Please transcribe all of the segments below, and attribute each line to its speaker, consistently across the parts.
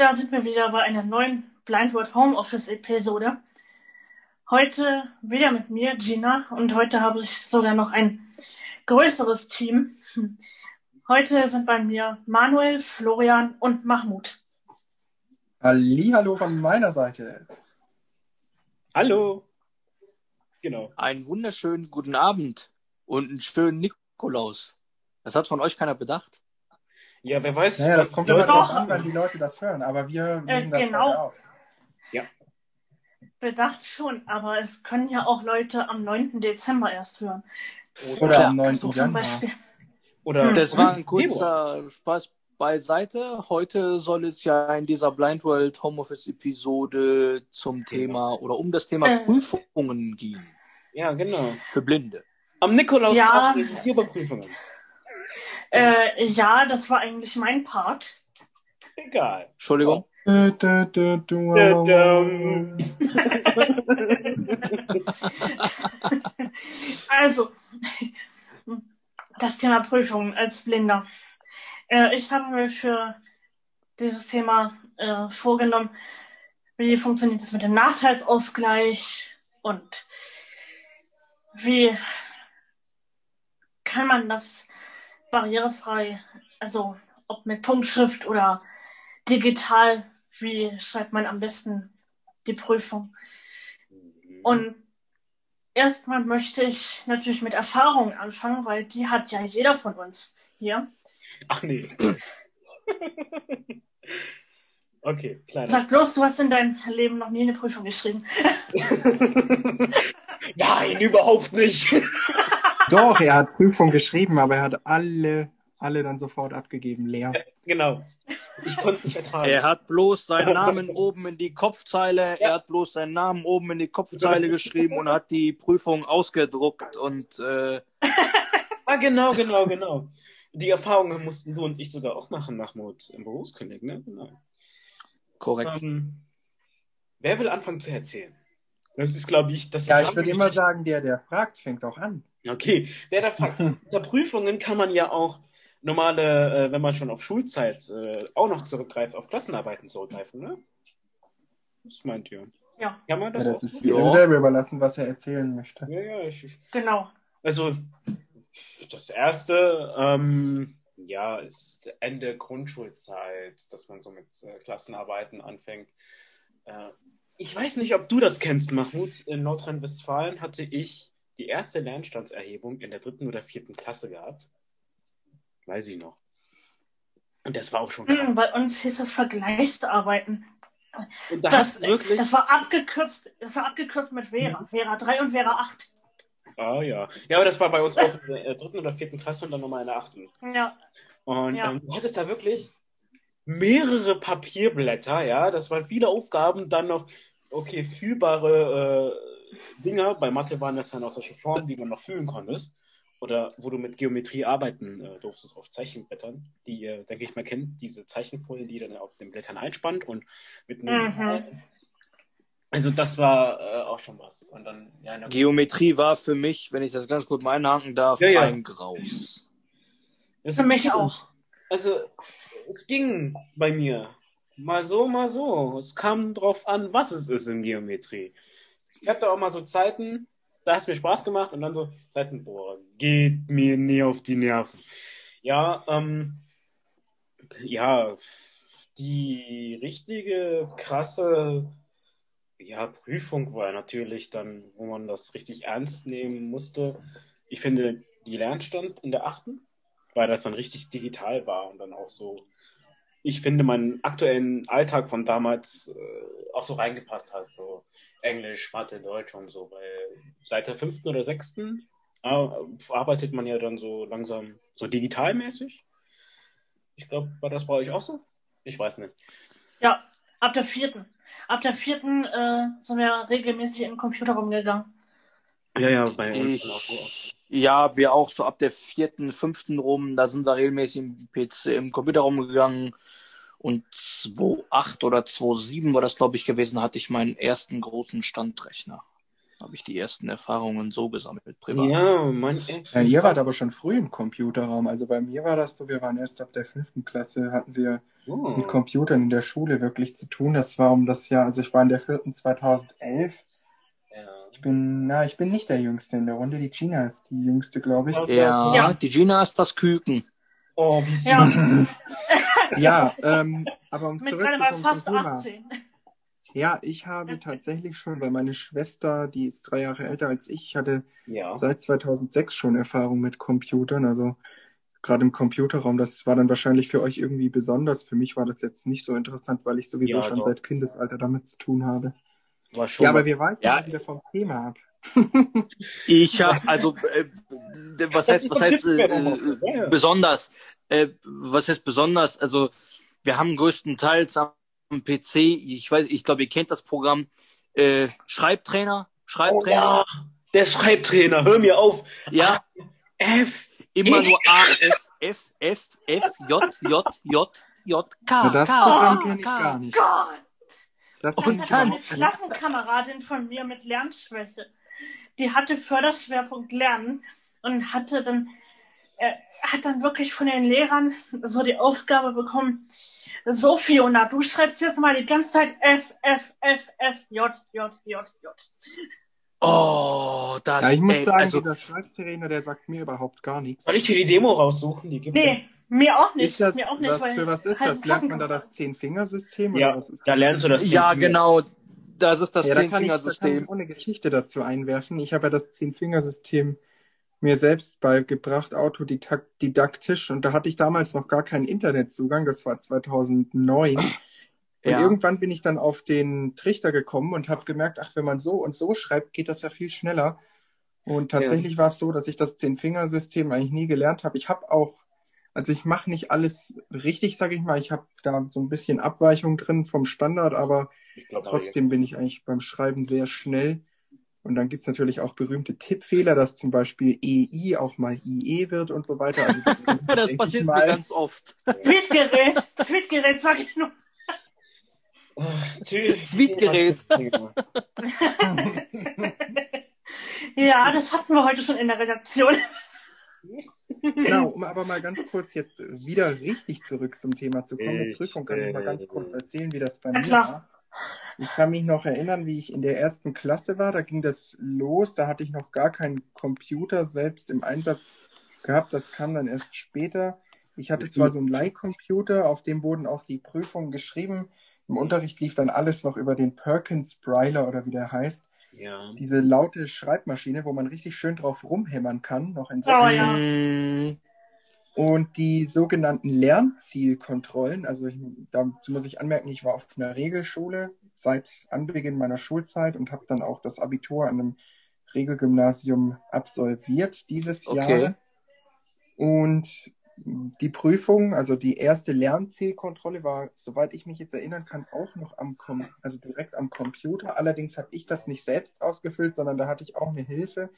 Speaker 1: Da sind wir wieder bei einer neuen Blindword Homeoffice Episode. Heute wieder mit mir, Gina, und heute habe ich sogar noch ein größeres Team. Heute sind bei mir Manuel, Florian und Mahmoud.
Speaker 2: Hallo von meiner Seite.
Speaker 3: Hallo. Genau.
Speaker 4: Einen wunderschönen guten Abend und einen schönen Nikolaus. Das hat von euch keiner bedacht.
Speaker 3: Ja, wer weiß.
Speaker 2: Naja, das kommt
Speaker 3: die
Speaker 2: immer
Speaker 3: Leute-
Speaker 2: darauf an, wenn die Leute das hören, aber wir nehmen das
Speaker 1: genau.
Speaker 2: auf.
Speaker 1: Bedacht schon, aber es können ja auch Leute am 9. Dezember erst hören.
Speaker 2: Oder
Speaker 4: Klar,
Speaker 2: am 9.
Speaker 1: So zum
Speaker 2: Januar.
Speaker 1: Beispiel.
Speaker 3: Oder
Speaker 4: Das war ein kurzer Spaß beiseite. Heute soll es ja in dieser Blind World Homeoffice Episode zum Thema oder um das Thema
Speaker 1: Äh.
Speaker 4: Prüfungen gehen.
Speaker 3: Ja, genau.
Speaker 4: Für Blinde.
Speaker 3: Am Nikolaus
Speaker 1: Ja.
Speaker 3: die Überprüfungen.
Speaker 1: Äh, ja, das war eigentlich mein Part.
Speaker 3: Egal.
Speaker 4: Entschuldigung.
Speaker 2: Dö, dö, dö, dö,
Speaker 3: Dum.
Speaker 1: Also, das Thema Prüfungen als Blinder. Äh, ich habe mir für dieses Thema äh, vorgenommen, wie funktioniert es mit dem Nachteilsausgleich und wie kann man das barrierefrei, also ob mit Punktschrift oder digital, wie schreibt man am besten die Prüfung. Und erstmal möchte ich natürlich mit Erfahrung anfangen, weil die hat ja jeder von uns hier.
Speaker 3: Ach nee. okay, kleiner.
Speaker 1: Sag bloß, du hast in deinem Leben noch nie eine Prüfung geschrieben.
Speaker 3: Nein, überhaupt nicht.
Speaker 2: Doch, er hat Prüfung geschrieben, aber er hat alle, alle dann sofort abgegeben, leer.
Speaker 3: genau. Ich konnte nicht ertragen.
Speaker 4: Er hat bloß seinen Namen oben in die Kopfzeile, er hat bloß seinen Namen oben in die Kopfzeile geschrieben und hat die Prüfung ausgedruckt und äh,
Speaker 3: Ah, genau, genau, genau. Die Erfahrungen mussten du und ich sogar auch machen, Mahmoud, im Berufskolleg, ne? Genau.
Speaker 4: korrekt.
Speaker 3: Ähm, wer will anfangen zu erzählen? Das ist, glaube ich, das
Speaker 2: Ja, ich würde immer sagen, der, der fragt, fängt auch an.
Speaker 3: Okay, wer da fragt, unter Prüfungen kann man ja auch normale, äh, wenn man schon auf Schulzeit äh, auch noch zurückgreift, auf Klassenarbeiten zurückgreifen, ne? Was meint ihr?
Speaker 1: Ja,
Speaker 3: Kann man
Speaker 2: Ja,
Speaker 3: das,
Speaker 2: das
Speaker 3: auch?
Speaker 2: ist
Speaker 4: Ja.
Speaker 2: jedem selber überlassen, was er erzählen möchte.
Speaker 3: Ja, ja, ich, ich,
Speaker 1: genau.
Speaker 3: also das erste, ähm, ja, ist Ende Grundschulzeit, dass man so mit äh, Klassenarbeiten anfängt. Äh, ich weiß nicht, ob du das kennst, Mahmoud. In Nordrhein-Westfalen hatte ich die erste Lernstandserhebung in der dritten oder vierten Klasse gehabt. Weiß ich noch. Und das war auch schon krass.
Speaker 1: Hm, Bei uns hieß das Vergleichsarbeiten.
Speaker 3: Da
Speaker 1: Das,
Speaker 3: wirklich.
Speaker 1: das war abgekürzt, das war abgekürzt mit Vera. Vera 3 und Vera 8.
Speaker 3: Ah ja. Ja, aber das war bei uns auch in der dritten oder vierten Klasse und dann nochmal in der achten.
Speaker 1: Ja,
Speaker 3: Und
Speaker 1: Ja.
Speaker 3: ähm, du hattest da wirklich mehrere Papierblätter, ja. Das waren viele Aufgaben, dann noch, okay, fühlbare äh, Dinger. Bei Mathe waren das dann auch solche Formen, die man noch fühlen konntest. Oder wo du mit Geometrie arbeiten äh, durftest auf Zeichenblättern, die ihr, denke ich mal, kennt, diese Zeichenfolie, die dann auf den Blättern einspannt und mit einem.
Speaker 1: Mhm.
Speaker 3: Also das war äh, auch schon was. Und dann, ja,
Speaker 4: Geometrie war für mich, wenn ich das ganz kurz mal einhaken darf,
Speaker 3: Ja, ja.
Speaker 4: ein Graus.
Speaker 3: Es
Speaker 1: für mich auch.
Speaker 3: Also, es ging bei mir. Mal so, mal so. Es kam drauf an, was es ist in Geometrie. Ich hatte auch mal so Zeiten, da hat es mir Spaß gemacht und dann so Zeiten, boah, geht mir nie auf die Nerven. Ja, ähm, ja, die richtige krasse ja, Prüfung war natürlich dann, wo man das richtig ernst nehmen musste. Ich finde, die Lernstand in der achten, weil das dann richtig digital war und dann auch so, ich finde, meinen aktuellen Alltag von damals äh, auch so reingepasst hat, so Englisch, Mathe, Deutsch und so, weil seit der fünften oder sechsten äh, arbeitet man ja dann so langsam so digitalmäßig. Ich glaube, war das bei euch auch so? Ich weiß nicht.
Speaker 1: Ja, ab der vierten. Ab der vierten äh, sind wir regelmäßig in den Computer rumgegangen.
Speaker 3: Ja, ja, bei uns
Speaker 4: Ich-
Speaker 3: dann auch so.
Speaker 4: Ja, wir auch so ab der vierten, fünften rum, da sind wir regelmäßig im PC, im Computer rumgegangen. Und 2.8 oder 2.7 war das, glaube ich, gewesen, hatte ich meinen ersten großen Standrechner. habe ich die ersten Erfahrungen so gesammelt, privat.
Speaker 3: Ja, ey.
Speaker 2: Ja, ihr wart aber schon früh im Computerraum. Also bei mir war das so, wir waren erst ab der fünften Klasse, hatten wir
Speaker 3: Oh.
Speaker 2: mit Computern in der Schule wirklich zu tun. Das war um das Jahr, also ich war in der vierten 2011. Ich bin, na, ich bin nicht der Jüngste in der Runde. Die Gina ist die Jüngste, glaube ich.
Speaker 4: Ja,
Speaker 1: Ja.
Speaker 4: die Gina ist das Küken.
Speaker 3: Oh, wie süß.
Speaker 1: Ja,
Speaker 2: Ja, ähm, aber um zurückzukommen zum
Speaker 1: fast
Speaker 2: Thema.
Speaker 1: 18.
Speaker 2: Ja, ich habe tatsächlich schon, weil meine Schwester, die ist drei Jahre älter als ich, ich hatte
Speaker 3: Ja.
Speaker 2: seit 2006 schon Erfahrung mit Computern. Also gerade im Computerraum, das war dann wahrscheinlich für euch irgendwie besonders. Für mich war das jetzt nicht so interessant, weil ich sowieso
Speaker 3: Ja,
Speaker 2: schon
Speaker 3: doch.
Speaker 2: seit Kindesalter damit zu tun habe.
Speaker 3: War schon
Speaker 2: Ja, aber wir weichen
Speaker 4: Ja.
Speaker 2: wieder vom Thema ab.
Speaker 4: Ich habe, also, äh, was heißt, was heißt äh, äh, besonders? Äh, was heißt besonders? Also, wir haben größtenteils am PC, ich weiß, ich glaube, ihr kennt das Programm, äh, Schreibtrainer,
Speaker 3: oh,
Speaker 4: Schreibtrainer,
Speaker 3: ja. Der Schreibtrainer, hör mir auf.
Speaker 4: ja,
Speaker 3: F.
Speaker 4: immer nur A, F, F, F, F, J, J, J, J, K,
Speaker 2: Na, das
Speaker 4: K,
Speaker 2: Programm
Speaker 4: K,
Speaker 2: kenne ich
Speaker 4: K.
Speaker 2: Das
Speaker 4: Und dann-
Speaker 1: Eine. Klassenkameradin von mir mit Lernschwäche, die hatte Förderschwerpunkt Lernen und hatte dann, äh, hat dann wirklich von den Lehrern so die Aufgabe bekommen, so Fiona, du schreibst jetzt mal die ganze Zeit F, F, F, F, J, J, J, J.
Speaker 4: Oh, das,
Speaker 2: Ja, ich muss
Speaker 4: ey,
Speaker 2: sagen,
Speaker 4: also,
Speaker 2: dieser Schreibtrainer, der sagt mir überhaupt gar nichts.
Speaker 3: Soll ich dir die Demo raussuchen? Die gibt's
Speaker 1: Nee, mir auch nicht.
Speaker 2: Ist das,
Speaker 1: mir auch nicht,
Speaker 2: was
Speaker 1: weil
Speaker 2: für was ist
Speaker 1: halt
Speaker 2: das? Lernt man da das Zehn-Fingersystem?
Speaker 3: Ja,
Speaker 2: oder was ist
Speaker 3: da
Speaker 2: das?
Speaker 3: lernst du das.
Speaker 4: ja, genau, das ist das
Speaker 2: Ja, ich, da
Speaker 4: Zehnfingersystem.
Speaker 2: ohne Geschichte dazu einwerfen. Ich habe ja das Zehn-Fingersystem mir selbst beigebracht, autodidaktisch. Und da hatte ich damals noch gar keinen Internetzugang. Das war 2009. Und
Speaker 4: Ja.
Speaker 2: irgendwann bin ich dann auf den Trichter gekommen und habe gemerkt, ach, wenn man so und so schreibt, geht das ja viel schneller. Und tatsächlich war es so, dass ich das Zehn-Fingersystem eigentlich nie gelernt habe. Ich habe auch, also ich mache nicht alles richtig, sage ich mal. Ich habe da so ein bisschen Abweichung drin vom Standard, aber
Speaker 3: glaub,
Speaker 2: Trotzdem bin ich eigentlich beim Schreiben sehr schnell. Und dann gibt's natürlich auch berühmte Tippfehler, dass zum Beispiel EI auch mal IE wird und so weiter. Also das,
Speaker 4: Das passiert mir ganz oft.
Speaker 1: Tweetgerät, Tweetgerät, sag ich nur.
Speaker 4: Tweetgerät.
Speaker 1: Ja, das hatten wir heute schon in der Redaktion.
Speaker 2: Genau, um aber mal ganz kurz jetzt wieder richtig zurück zum Thema zu kommen. Die
Speaker 3: Ich,
Speaker 2: Prüfung kann ich mal ganz
Speaker 3: äh,
Speaker 2: kurz erzählen, wie das bei mir war. Ich kann mich noch erinnern, wie ich in der ersten Klasse war. Da ging das los. Da hatte ich noch gar keinen Computer selbst im Einsatz gehabt. Das kam dann erst später. Ich hatte zwar so einen Leihcomputer, auf dem wurden auch die Prüfungen geschrieben. Im Unterricht lief dann alles noch über den Perkins Bryler oder wie der heißt.
Speaker 3: Ja.
Speaker 2: Diese laute Schreibmaschine, wo man richtig schön drauf rumhämmern kann, noch in
Speaker 1: Oh ja.
Speaker 2: Und die sogenannten Lernzielkontrollen, also ich, dazu muss ich anmerken, ich war auf einer Regelschule seit Anbeginn meiner Schulzeit und habe dann auch das Abitur an einem Regelgymnasium absolviert dieses
Speaker 4: Okay.
Speaker 2: Jahr. Und die Prüfung, also die erste Lernzielkontrolle war, soweit ich mich jetzt erinnern kann, auch noch am Com also direkt am Computer. Allerdings habe ich das nicht selbst ausgefüllt, sondern da hatte ich auch eine Hilfe,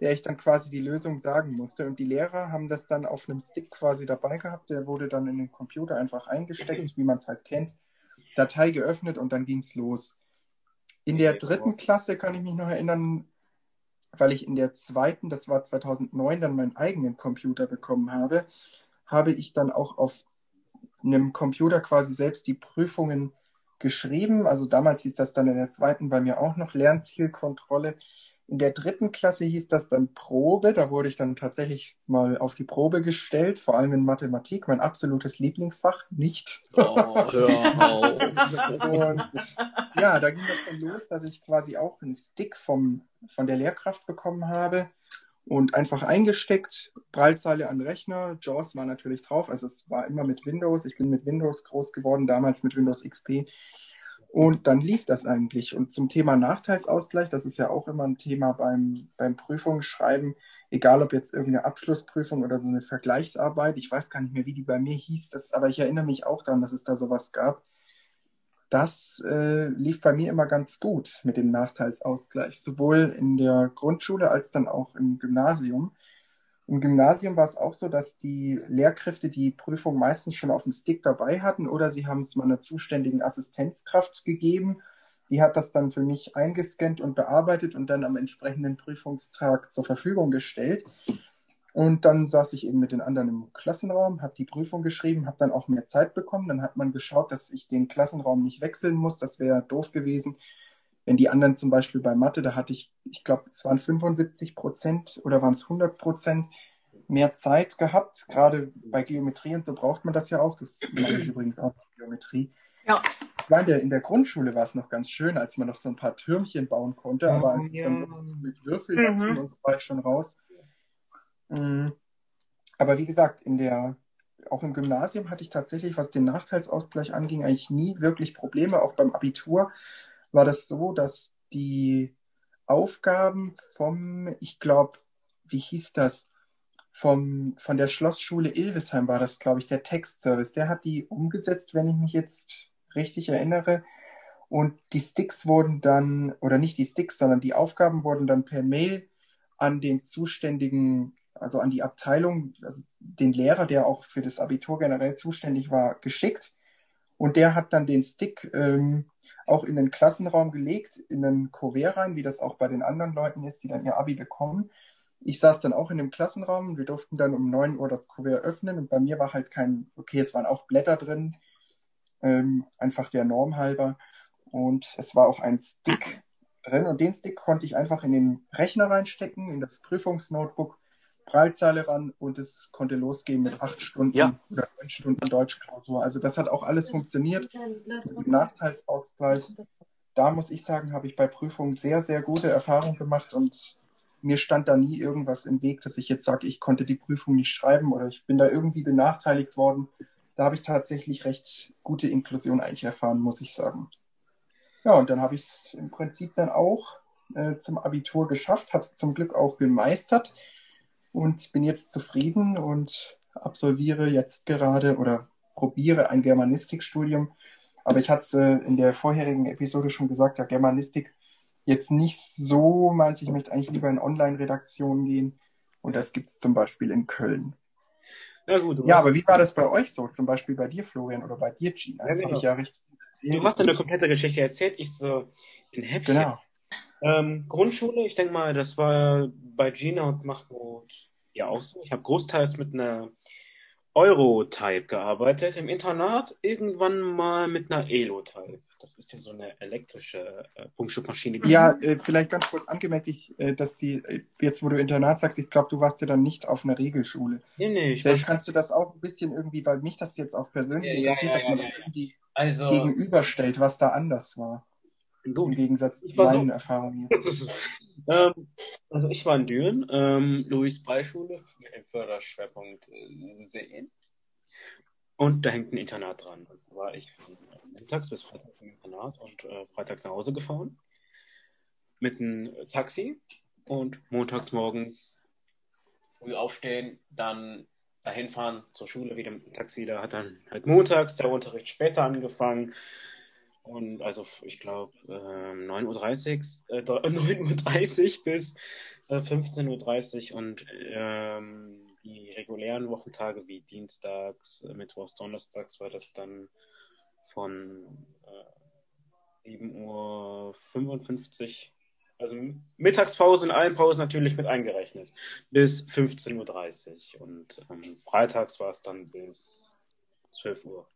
Speaker 2: der ich dann quasi die Lösung sagen musste. Und die Lehrer haben das dann auf einem Stick quasi dabei gehabt. Der wurde dann in den Computer einfach eingesteckt, wie man es halt kennt. Datei geöffnet und dann ging es los. In der dritten Klasse kann ich mich noch erinnern, weil ich in der zweiten, das war 2009, dann meinen eigenen Computer bekommen habe, habe ich dann auch auf einem Computer quasi selbst die Prüfungen geschrieben. Also damals hieß das dann in der zweiten bei mir auch noch Lernzielkontrolle. In der dritten Klasse hieß das dann Probe. Da wurde ich dann tatsächlich mal auf die Probe gestellt, vor allem in Mathematik, mein absolutes Lieblingsfach, nicht.
Speaker 4: oh, auf.
Speaker 2: Und ja, da ging das dann los, dass ich quasi auch einen Stick vom, von der Lehrkraft bekommen habe und einfach eingesteckt, Prallzeile an Rechner, JAWS war natürlich drauf, also es war immer mit Windows, ich bin mit Windows groß geworden, damals mit Windows XP und dann lief das eigentlich. Und zum Thema Nachteilsausgleich, das ist ja auch immer ein Thema beim, beim Prüfungsschreiben, egal ob jetzt irgendeine Abschlussprüfung oder so eine Vergleichsarbeit, ich weiß gar nicht mehr, wie die bei mir hieß, das, aber ich erinnere mich auch daran, dass es da sowas gab. Das äh, lief bei mir immer ganz gut mit dem Nachteilsausgleich, sowohl in der Grundschule als dann auch im Gymnasium. Im Gymnasium war es auch so, dass die Lehrkräfte die Prüfung meistens schon auf dem Stick dabei hatten oder sie haben es mal einer zuständigen Assistenzkraft gegeben. die hat das dann für mich eingescannt und bearbeitet und dann am entsprechenden Prüfungstag zur Verfügung gestellt. Und dann saß ich eben mit den anderen im Klassenraum, habe die Prüfung geschrieben, habe dann auch mehr Zeit bekommen. Dann hat man geschaut, dass ich den Klassenraum nicht wechseln muss. Das wäre doof gewesen. Wenn die anderen zum Beispiel bei Mathe, da hatte ich, ich glaube, es waren 75 Prozent oder waren es 100 Prozent mehr Zeit gehabt. Gerade bei Geometrie und so braucht man das ja auch. Das mache ich übrigens auch Geometrie.
Speaker 1: Ja.
Speaker 2: Ja, in der, in der Grundschule war es noch ganz schön, als man noch so ein paar Türmchen bauen konnte, aber als es dann mit Würfelnetzen
Speaker 1: Mhm.
Speaker 2: und so war ich schon raus. Mm, Aber wie gesagt, in der, auch im Gymnasium hatte ich tatsächlich, was den Nachteilsausgleich anging, eigentlich nie wirklich Probleme. Auch beim Abitur war das so, dass die Aufgaben vom, ich glaube, wie hieß das? Vom, von der Schlossschule Ilvesheim war das, glaube ich, der Textservice. Der hat die umgesetzt, wenn ich mich jetzt richtig erinnere. Und die Sticks wurden dann, oder nicht die Sticks, sondern die Aufgaben wurden dann per Mail an den zuständigen, also an die Abteilung, also den Lehrer, der auch für das Abitur generell zuständig war, geschickt. Und der hat dann den Stick ähm, auch in den Klassenraum gelegt, in einen Kuvert rein, wie das auch bei den anderen Leuten ist, die dann ihr Abi bekommen. Ich saß dann auch in dem Klassenraum. Wir durften dann um 9 Uhr das Kuvert öffnen und bei mir war halt kein, okay, es waren auch Blätter drin, ähm, einfach der Norm halber. Und es war auch ein Stick drin und den Stick konnte ich einfach in den Rechner reinstecken, in das Prüfungsnotebook, Prallzeile ran und es konnte losgehen mit acht Stunden
Speaker 4: Ja.
Speaker 2: oder neun Stunden Deutschklausur. Also das hat auch alles funktioniert. Mit dem Nachteilsausgleich. Da muss ich sagen, habe ich bei Prüfungen sehr, sehr gute Erfahrungen gemacht und mir stand da nie irgendwas im Weg, dass ich jetzt sage, ich konnte die Prüfung nicht schreiben oder ich bin da irgendwie benachteiligt worden. Da habe ich tatsächlich recht gute Inklusion eigentlich erfahren, muss ich sagen. Ja, und dann habe ich es im Prinzip dann auch äh, zum Abitur geschafft, habe es zum Glück auch gemeistert und bin jetzt zufrieden und absolviere jetzt gerade oder probiere ein Germanistikstudium. Aber ich hatte es äh, in der vorherigen Episode schon gesagt, ja, Germanistik jetzt nicht so meins. Ich möchte eigentlich lieber in Online-Redaktionen gehen. Und das gibt es zum Beispiel in Köln.
Speaker 3: Ja, gut.
Speaker 2: Ja, aber wie war das bei euch so? Zum Beispiel bei dir, Florian, oder bei dir, Gina?
Speaker 3: Ja,
Speaker 2: Das habe
Speaker 3: genau.
Speaker 2: ich ja richtig
Speaker 3: du hast eine komplette Geschichte erzählt. Ich so in Häppchen.
Speaker 2: Genau.
Speaker 3: Ähm, Grundschule, ich denke mal, das war bei Gina und Mahmoud ja auch so. Ich habe großteils mit einer Euro-Type gearbeitet. Im Internat irgendwann mal mit einer Elo-Type. Das ist ja so eine elektrische äh, Punktschubmaschine. die-
Speaker 2: Ja, äh, vielleicht ganz kurz angemerkt, ich, äh, dass sie, äh, jetzt wo du Internat sagst, ich glaube, du warst ja dann nicht auf einer Regelschule.
Speaker 3: Nee, nee, ich
Speaker 2: Vielleicht kannst du das auch ein bisschen irgendwie, weil mich das jetzt auch persönlich
Speaker 3: Ja, ja,
Speaker 2: interessiert,
Speaker 3: ja,
Speaker 2: dass man
Speaker 3: ja,
Speaker 2: das
Speaker 3: ja.
Speaker 2: irgendwie
Speaker 3: also
Speaker 2: gegenüberstellt, was da anders war. Im. Gegensatz zu
Speaker 3: war so-
Speaker 2: meinen Erfahrungen jetzt.
Speaker 3: ähm, also ich war in Düren, ähm, Louis-Brey-Schule mit dem Förderschwerpunkt äh, Seen. Und da hängt ein Internat dran. Also war ich von montags bis freitags im Internat und äh, freitags nach Hause gefahren. Mit einem Taxi und montags morgens früh aufstehen, dann dahin fahren zur Schule wieder mit dem Taxi. Da hat dann halt montags der Unterricht später angefangen. Und also ich glaube ähm, 9.30 Uhr, äh, 9.30 Uhr bis äh, 15.30 Uhr und ähm, die regulären Wochentage wie Dienstags, äh, Mittwochs, Donnerstags war das dann von äh, 7.55 Uhr, also Mittagspause und allen Pausen natürlich mit eingerechnet, bis 15.30 Uhr und ähm, freitags war es dann bis 12.15 Uhr.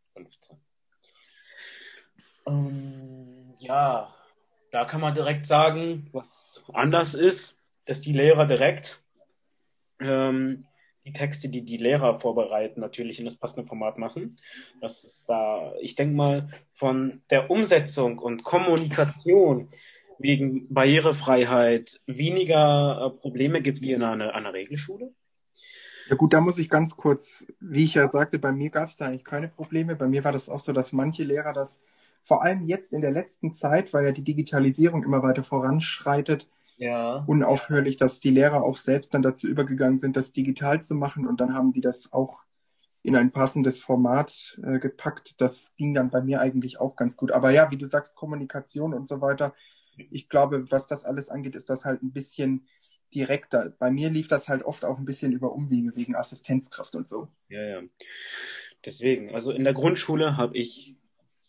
Speaker 3: Ähm, ja, da kann man direkt sagen, was anders ist, dass die Lehrer direkt ähm, die Texte, die die Lehrer vorbereiten, natürlich in das passende Format machen. Das ist da, ich denke mal, von der Umsetzung und Kommunikation wegen Barrierefreiheit weniger äh, Probleme gibt wie in einer, einer Regelschule.
Speaker 2: Ja gut, da muss ich ganz kurz, wie ich ja sagte, bei mir gab es da eigentlich keine Probleme. Bei mir war das auch so, dass manche Lehrer das, vor allem jetzt in der letzten Zeit, weil ja die Digitalisierung immer weiter voranschreitet,
Speaker 3: Ja.
Speaker 2: unaufhörlich, dass die Lehrer auch selbst dann dazu übergegangen sind, das digital zu machen und dann haben die das auch in ein passendes Format äh, gepackt. Das ging dann bei mir eigentlich auch ganz gut. Aber ja, wie du sagst, Kommunikation und so weiter. Ich glaube, was das alles angeht, ist das halt ein bisschen direkter. Bei mir lief das halt oft auch ein bisschen über Umwege wegen Assistenzkraft und so.
Speaker 3: Ja, ja. Deswegen, also in der Grundschule habe ich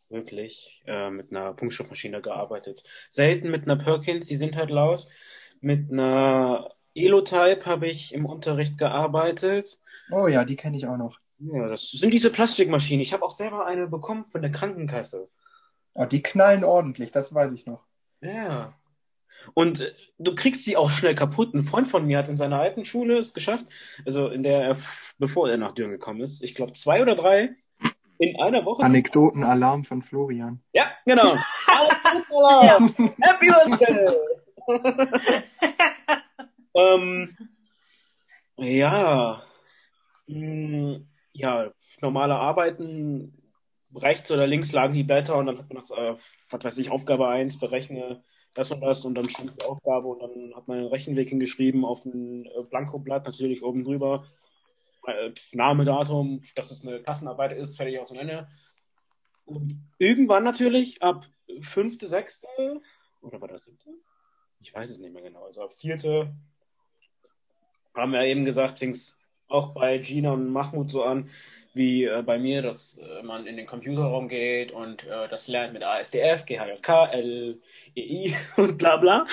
Speaker 3: wirklich äh, mit einer Punktschriftmaschine gearbeitet. Selten mit einer Perkins, die sind halt laut. Mit einer Elotype habe ich im Unterricht gearbeitet.
Speaker 2: Oh ja, die kenne ich auch noch.
Speaker 3: Ja, das sind diese Plastikmaschinen. Ich habe auch selber eine bekommen von der Krankenkasse.
Speaker 2: Oh, die knallen ordentlich, das weiß ich noch.
Speaker 3: Ja. Und äh, du kriegst sie auch schnell kaputt. Ein Freund von mir hat in seiner alten Schule es geschafft, also in der er, bevor er nach Düren gekommen ist, ich glaube zwei oder drei in einer Woche.
Speaker 2: Anekdotenalarm von Florian.
Speaker 3: Ja, genau. Anekdotenalarm. Happy Birthday. ähm, ja. Hm, ja, normale Arbeiten, rechts oder links lagen die Blätter und dann hat man das, äh, was weiß ich, Aufgabe 1, berechne das und das und dann stand die Aufgabe und dann hat man einen Rechenweg hingeschrieben auf ein äh, Blankoblatt, natürlich oben drüber. Äh, Name, Datum, dass es eine Klassenarbeit ist, fertig aus und Ende. Und irgendwann natürlich ab fünfte, sechste, oder war das siebte? Ich weiß es nicht mehr genau. Also ab vierte haben wir eben gesagt, fing es auch bei Gina und Mahmoud so an, wie äh, bei mir, dass äh, man in den Computerraum geht und äh, das lernt mit ASDF, GHJK, LEI und bla bla.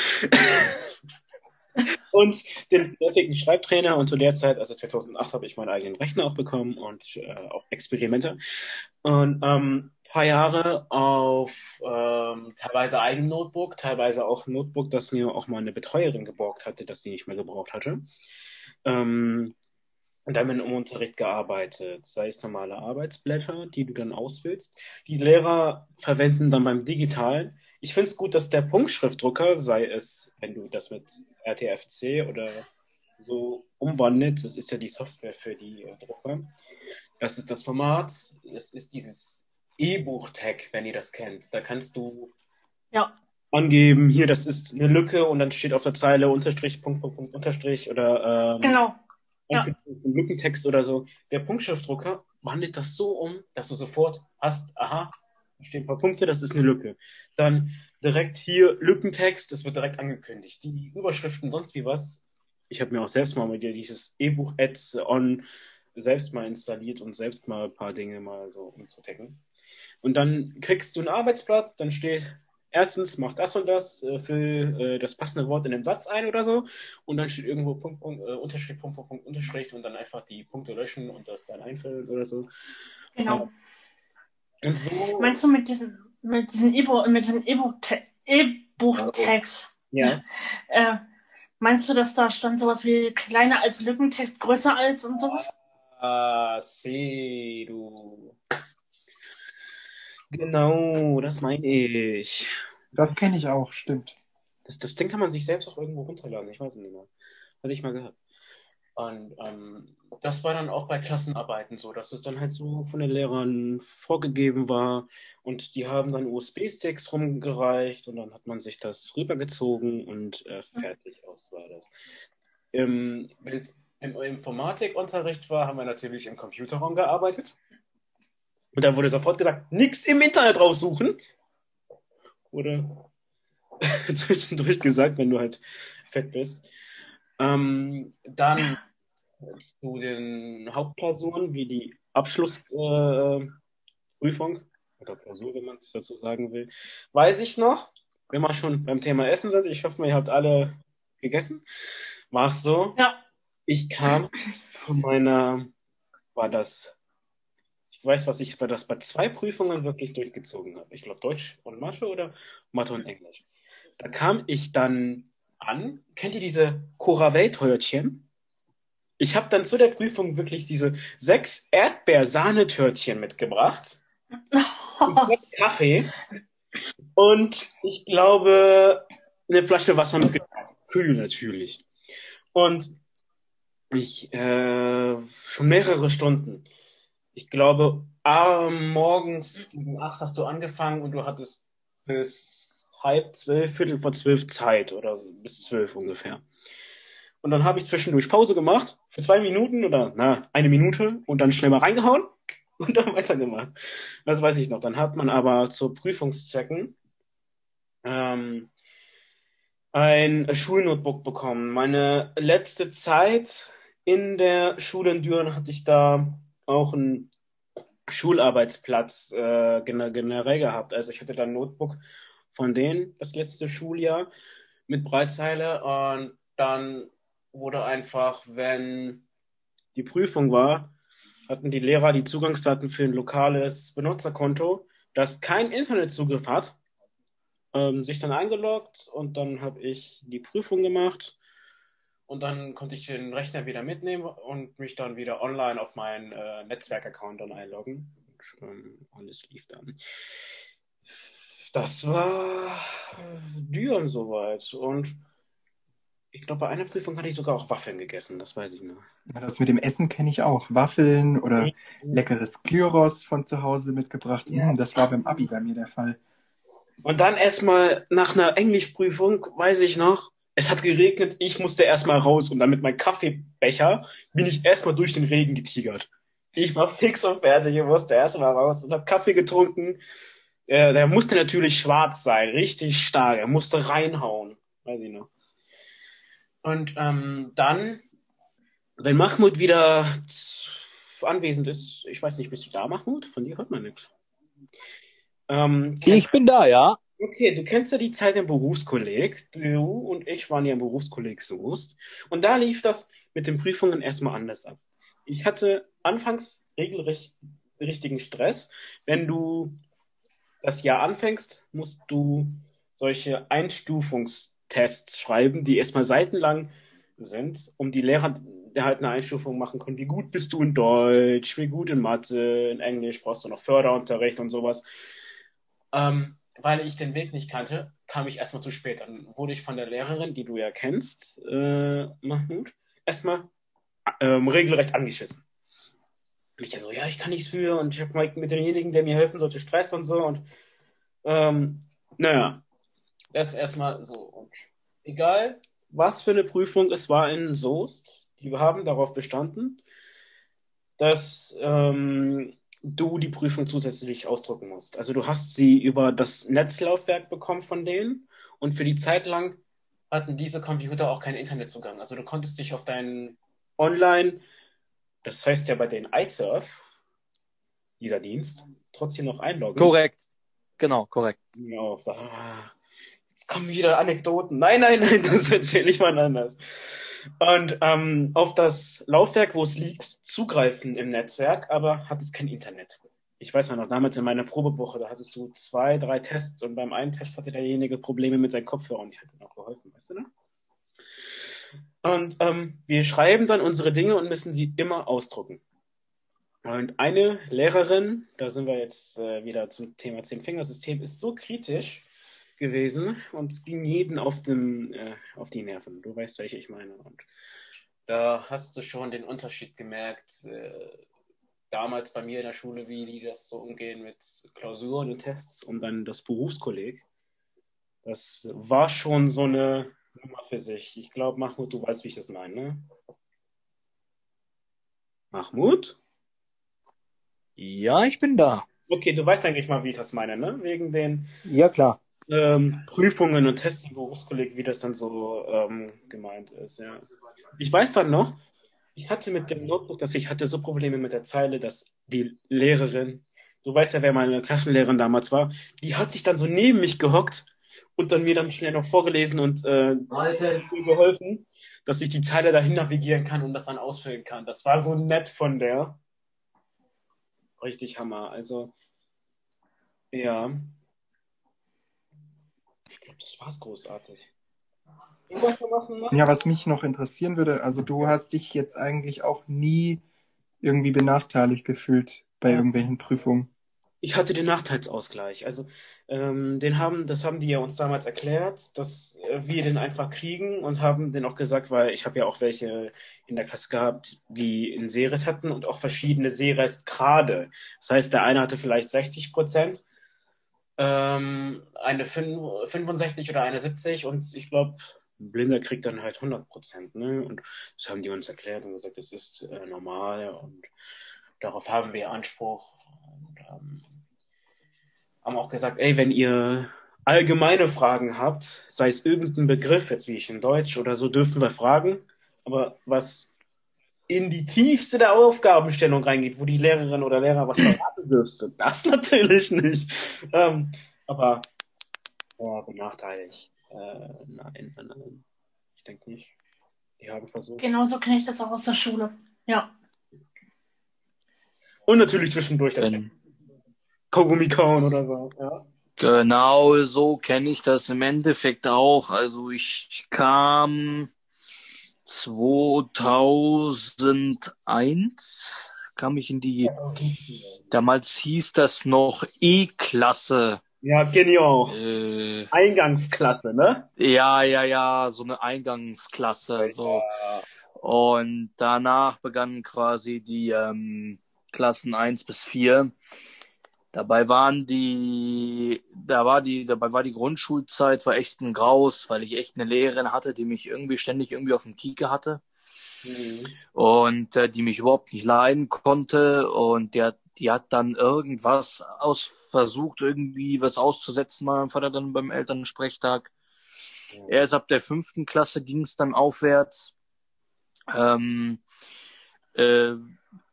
Speaker 3: Und den fertigen Schreibtrainer und zu der Zeit, also 2008, habe ich meinen eigenen Rechner auch bekommen und äh, auch Experimente. Und ähm, paar Jahre auf ähm, teilweise eigenem Notebook, teilweise auch Notebook, das mir auch mal eine Betreuerin geborgt hatte, das sie nicht mehr gebraucht hatte. Ähm, und damit im Unterricht gearbeitet, sei es normale Arbeitsblätter, die du dann auswählst. Die Lehrer verwenden dann beim Digitalen. Ich finde es gut, dass der Punktschriftdrucker, sei es, wenn du das mit RTFC oder so umwandelt, das ist ja die Software für die äh, Drucker. Das ist das Format, es ist dieses E-Buch-Tag, wenn ihr das kennt. Da kannst du
Speaker 1: ja.
Speaker 3: angeben, hier, das ist eine Lücke und dann steht auf der Zeile Unterstrich, Punkt, Punkt, Punkt, Unterstrich oder
Speaker 1: ähm, genau ja.
Speaker 3: Lückentext oder so. Der Punktschriftdrucker wandelt das so um, dass du sofort hast, aha, da stehen ein paar Punkte, das ist eine Lücke. Dann direkt hier Lückentext, das wird direkt angekündigt. Die Überschriften, sonst wie was. Ich habe mir auch selbst mal mit dir dieses E-Buch Ads on selbst mal installiert und selbst mal ein paar Dinge mal so umzutecken. Und dann kriegst du ein Arbeitsblatt, dann steht erstens mach das und das, äh, füll äh, das passende Wort in den Satz ein oder so und dann steht irgendwo Punkt, Punkt, äh, Unterstrich, Punkt, Punkt, Punkt, Unterstrich und dann einfach die Punkte löschen und das dann einfüllen oder so.
Speaker 1: Genau.
Speaker 3: Ja. Und so.
Speaker 1: Meinst du mit diesen mit diesen E-Buch mit diesen E-Buch-Tags?
Speaker 3: Ja.
Speaker 1: äh, meinst du, dass da stand sowas wie kleiner als Lückentext, größer als und sowas?
Speaker 3: Ah, seh du. Genau, das meine ich.
Speaker 2: Das kenne ich auch, stimmt.
Speaker 3: Das, das Ding kann man sich selbst auch irgendwo runterladen, ich weiß es nicht mehr. Hatte ich mal gehört. Und ähm, das war dann auch bei Klassenarbeiten so, dass es dann halt so von den Lehrern vorgegeben war und die haben dann USB-Sticks rumgereicht und dann hat man sich das rübergezogen und äh, fertig aus war das. Im, Wenn es im Informatikunterricht war, haben wir natürlich im Computerraum gearbeitet. Und dann wurde sofort gesagt, nichts im Internet raussuchen. Oder zwischendurch gesagt, wenn du halt fett bist. Ähm, dann zu den Hauptklausuren, wie die Abschlussprüfung äh, oder Klausur, wenn man es dazu sagen will, weiß ich noch, wenn wir schon beim Thema Essen sind, ich hoffe, ihr habt alle gegessen, war es so.
Speaker 1: Ja.
Speaker 3: Ich kam von meiner, war das ich weiß, was ich bei das bei zwei Prüfungen wirklich durchgezogen habe. Ich glaube Deutsch und Mathe oder Mathe und Englisch. Da kam ich dann an. Kennt ihr diese Coravell-Törtchen? Ich habe dann zu der Prüfung wirklich diese sechs Erdbeer-Sahnetörtchen mitgebracht. Kaffee. Und ich glaube, eine Flasche Wasser mitgebracht. Kühl natürlich. Und ich, äh, schon mehrere Stunden ich glaube, ah, morgens gegen acht hast du angefangen und du hattest bis halb zwölf, Viertel vor zwölf Zeit oder bis zwölf ungefähr. Und dann habe ich zwischendurch Pause gemacht für zwei Minuten oder na, eine Minute und dann schnell mal reingehauen und dann weitergemacht. Das weiß ich noch. Dann hat man aber zu Prüfungszwecken ähm, ein Schulnotebook bekommen. Meine letzte Zeit in der Schule in Düren hatte ich da auch ein Schularbeitsplatz äh, generell gehabt. Also ich hatte dann ein Notebook von denen das letzte Schuljahr mit Breitzeile und dann wurde einfach, wenn die Prüfung war, hatten die Lehrer die Zugangsdaten für ein lokales Benutzerkonto, das keinen Internetzugriff hat, ähm, sich dann eingeloggt und dann habe ich die Prüfung gemacht und dann konnte ich den Rechner wieder mitnehmen und mich dann wieder online auf meinen äh, Netzwerkaccount dann einloggen. Und, ähm, alles lief dann. Das war Düren soweit. Und ich glaube, bei einer Prüfung hatte ich sogar auch Waffeln gegessen, das weiß ich noch.
Speaker 2: Das mit dem Essen kenne ich auch. Waffeln oder mhm. leckeres Gyros von zu Hause mitgebracht. Ja. Das war beim Abi bei mir der Fall.
Speaker 3: Und dann erstmal nach einer Englischprüfung, weiß ich noch, es hat geregnet, ich musste erstmal raus und dann mit meinem Kaffeebecher bin ich erstmal durch den Regen getigert. Ich war fix und fertig und musste erstmal raus und habe Kaffee getrunken. Äh, der musste natürlich schwarz sein, richtig stark. Er musste reinhauen, weiß ich noch. Und ähm, dann, wenn Mahmoud wieder anwesend ist, ich weiß nicht, bist du da, Mahmoud? Von dir hört man nichts.
Speaker 4: Ähm, ich bin da, ja.
Speaker 3: Okay, du kennst ja die Zeit im Berufskolleg. Du und ich waren ja im Berufskolleg Soest. Und da lief das mit den Prüfungen erstmal anders ab. Ich hatte anfangs regelrecht richtigen Stress. Wenn du das Jahr anfängst, musst du solche Einstufungstests schreiben, die erstmal seitenlang sind, um die Lehrer halt eine Einstufung machen können. Wie gut bist du in Deutsch? Wie gut in Mathe? In Englisch brauchst du noch Förderunterricht und sowas. Ähm, weil ich den Weg nicht kannte, kam ich erstmal zu spät. Dann wurde ich von der Lehrerin, die du ja kennst, äh, Mahmoud, erstmal ähm, regelrecht angeschissen. Und ich so, ja, ich kann nichts für und ich habe mit demjenigen, der mir helfen sollte, Stress und so und ähm, naja, das erstmal so. Und egal, was für eine Prüfung es war in Soest, die haben darauf bestanden, dass ähm, du die Prüfung zusätzlich ausdrucken musst. Also du hast sie über das Netzlaufwerk bekommen von denen und für die Zeit lang hatten diese Computer auch keinen Internetzugang. Also du konntest dich auf deinen Online, das heißt ja bei den iSurf, dieser Dienst, trotzdem noch einloggen.
Speaker 4: Korrekt. Genau, korrekt.
Speaker 3: Ja, da, jetzt kommen wieder Anekdoten. Nein, nein, nein, das erzähle ich mal anders und ähm, auf das Laufwerk, wo es liegt, zugreifen im Netzwerk, aber hat es kein Internet. Ich weiß noch, damals in meiner Probewoche, da hattest du zwei, drei Tests und beim einen Test hatte derjenige Probleme mit seinem Kopfhörer und ich hatte ihm auch geholfen, weißt du ne? Und ähm, wir schreiben dann unsere Dinge und müssen sie immer ausdrucken. Und eine Lehrerin, da sind wir jetzt äh, wieder zum Thema Zehn-Fingersystem, ist so kritisch, gewesen und es ging jeden auf, den, äh, auf die Nerven. Du weißt, welche ich meine. Und da hast du schon den Unterschied gemerkt, äh, damals bei mir in der Schule, wie die das so umgehen mit Klausuren und Tests und dann das Berufskolleg. Das war schon so eine Nummer für sich. Ich glaube, Mahmoud, du weißt, wie ich das meine, ne? Mahmoud?
Speaker 4: Ja, ich bin da.
Speaker 3: Okay, du weißt eigentlich mal, wie ich das meine, ne? Wegen den.
Speaker 4: Ja, klar
Speaker 3: ähm, Prüfungen und Tests im Berufskolleg, wie das dann so ähm, gemeint ist. Ja. Ich weiß dann noch, ich hatte mit dem Notebook, dass ich hatte so Probleme mit der Zeile, dass die Lehrerin, du weißt ja, wer meine Klassenlehrerin damals war, die hat sich dann so neben mich gehockt und dann mir dann schnell noch vorgelesen und äh, geholfen, dass ich die Zeile dahin navigieren kann und das dann ausfüllen kann. Das war so nett von der. Richtig Hammer. Also, ja. Das war's großartig.
Speaker 2: Ja, was mich noch interessieren würde, also du hast dich jetzt eigentlich auch nie irgendwie benachteiligt gefühlt bei irgendwelchen Prüfungen.
Speaker 3: Ich hatte den Nachteilsausgleich. Also ähm, den haben, das haben die ja uns damals erklärt, dass äh, wir den einfach kriegen und haben den auch gesagt, weil ich habe ja auch welche in der Klasse gehabt, die einen Seerest hatten und auch verschiedene Seerestgrade. Das heißt, der eine hatte vielleicht 60 Prozent ähm, eine 65 oder eine 70 und ich glaube, Blinder kriegt dann halt 100 Prozent. Ne? Und das haben die uns erklärt und gesagt, das ist äh, normal und darauf haben wir Anspruch. Und, ähm, haben auch gesagt, ey, wenn ihr allgemeine Fragen habt, sei es irgendein Begriff, jetzt wie ich in Deutsch oder so, dürfen wir fragen. Aber was in die tiefste der Aufgabenstellung reingeht, wo die Lehrerin oder Lehrer was verraten dürfte. Das natürlich nicht. Ähm, aber oh, benachteiligt. Äh, nein, nein, nein. Ich denke nicht. Die haben versucht.
Speaker 1: Genauso kenne ich das auch aus der Schule. Ja.
Speaker 3: Und natürlich zwischendurch das Kaugummi kauen oder so. Ja.
Speaker 4: Genau so kenne ich das im Endeffekt auch. Also ich kam 2001, kam ich in die, damals hieß das noch E-Klasse.
Speaker 3: Ja, genau.
Speaker 4: Äh,
Speaker 3: Eingangsklasse, ne?
Speaker 4: ja, ja, ja, so eine Eingangsklasse. So. Und danach begannen quasi die ähm, Klassen 1 bis 4. Dabei waren die, da war die, dabei war die Grundschulzeit war echt ein Graus, weil ich echt eine Lehrerin hatte, die mich irgendwie ständig irgendwie auf dem Kieker hatte
Speaker 3: Mhm.
Speaker 4: und äh, die mich überhaupt nicht leiden konnte und die hat, die hat dann irgendwas aus versucht irgendwie was auszusetzen meinem Vater dann beim Elternsprechtag. Erst ab der fünften Klasse ging es dann aufwärts. Ähm, äh,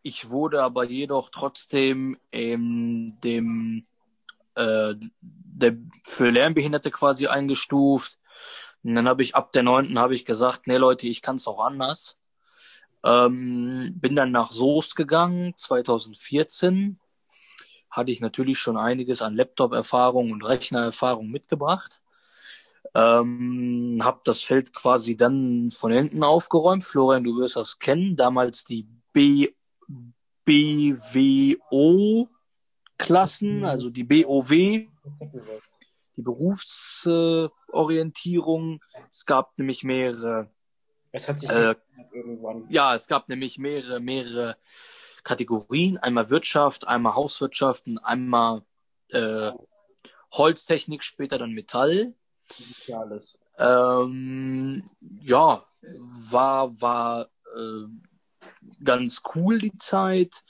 Speaker 4: ich wurde aber jedoch trotzdem in dem äh, der, für Lernbehinderte quasi eingestuft. Und dann habe ich ab der neunten habe ich gesagt, nee Leute, ich kann es auch anders. Ähm, bin dann nach Soest gegangen, 2014. Hatte ich natürlich schon einiges an Laptop-Erfahrung und Rechnererfahrung mitgebracht. Ähm, hab das Feld quasi dann von hinten aufgeräumt. Florian, du wirst das kennen. Damals die B BWO-Klassen, also die BOW, die Berufsorientierung. es gab nämlich mehrere, äh,
Speaker 3: irgendwann.
Speaker 4: ja, es gab nämlich mehrere, mehrere Kategorien. Einmal Wirtschaft, einmal Hauswirtschaft und einmal äh, Holztechnik, später dann Metall. Ähm, ja, war, war äh, ganz cool die Zeit.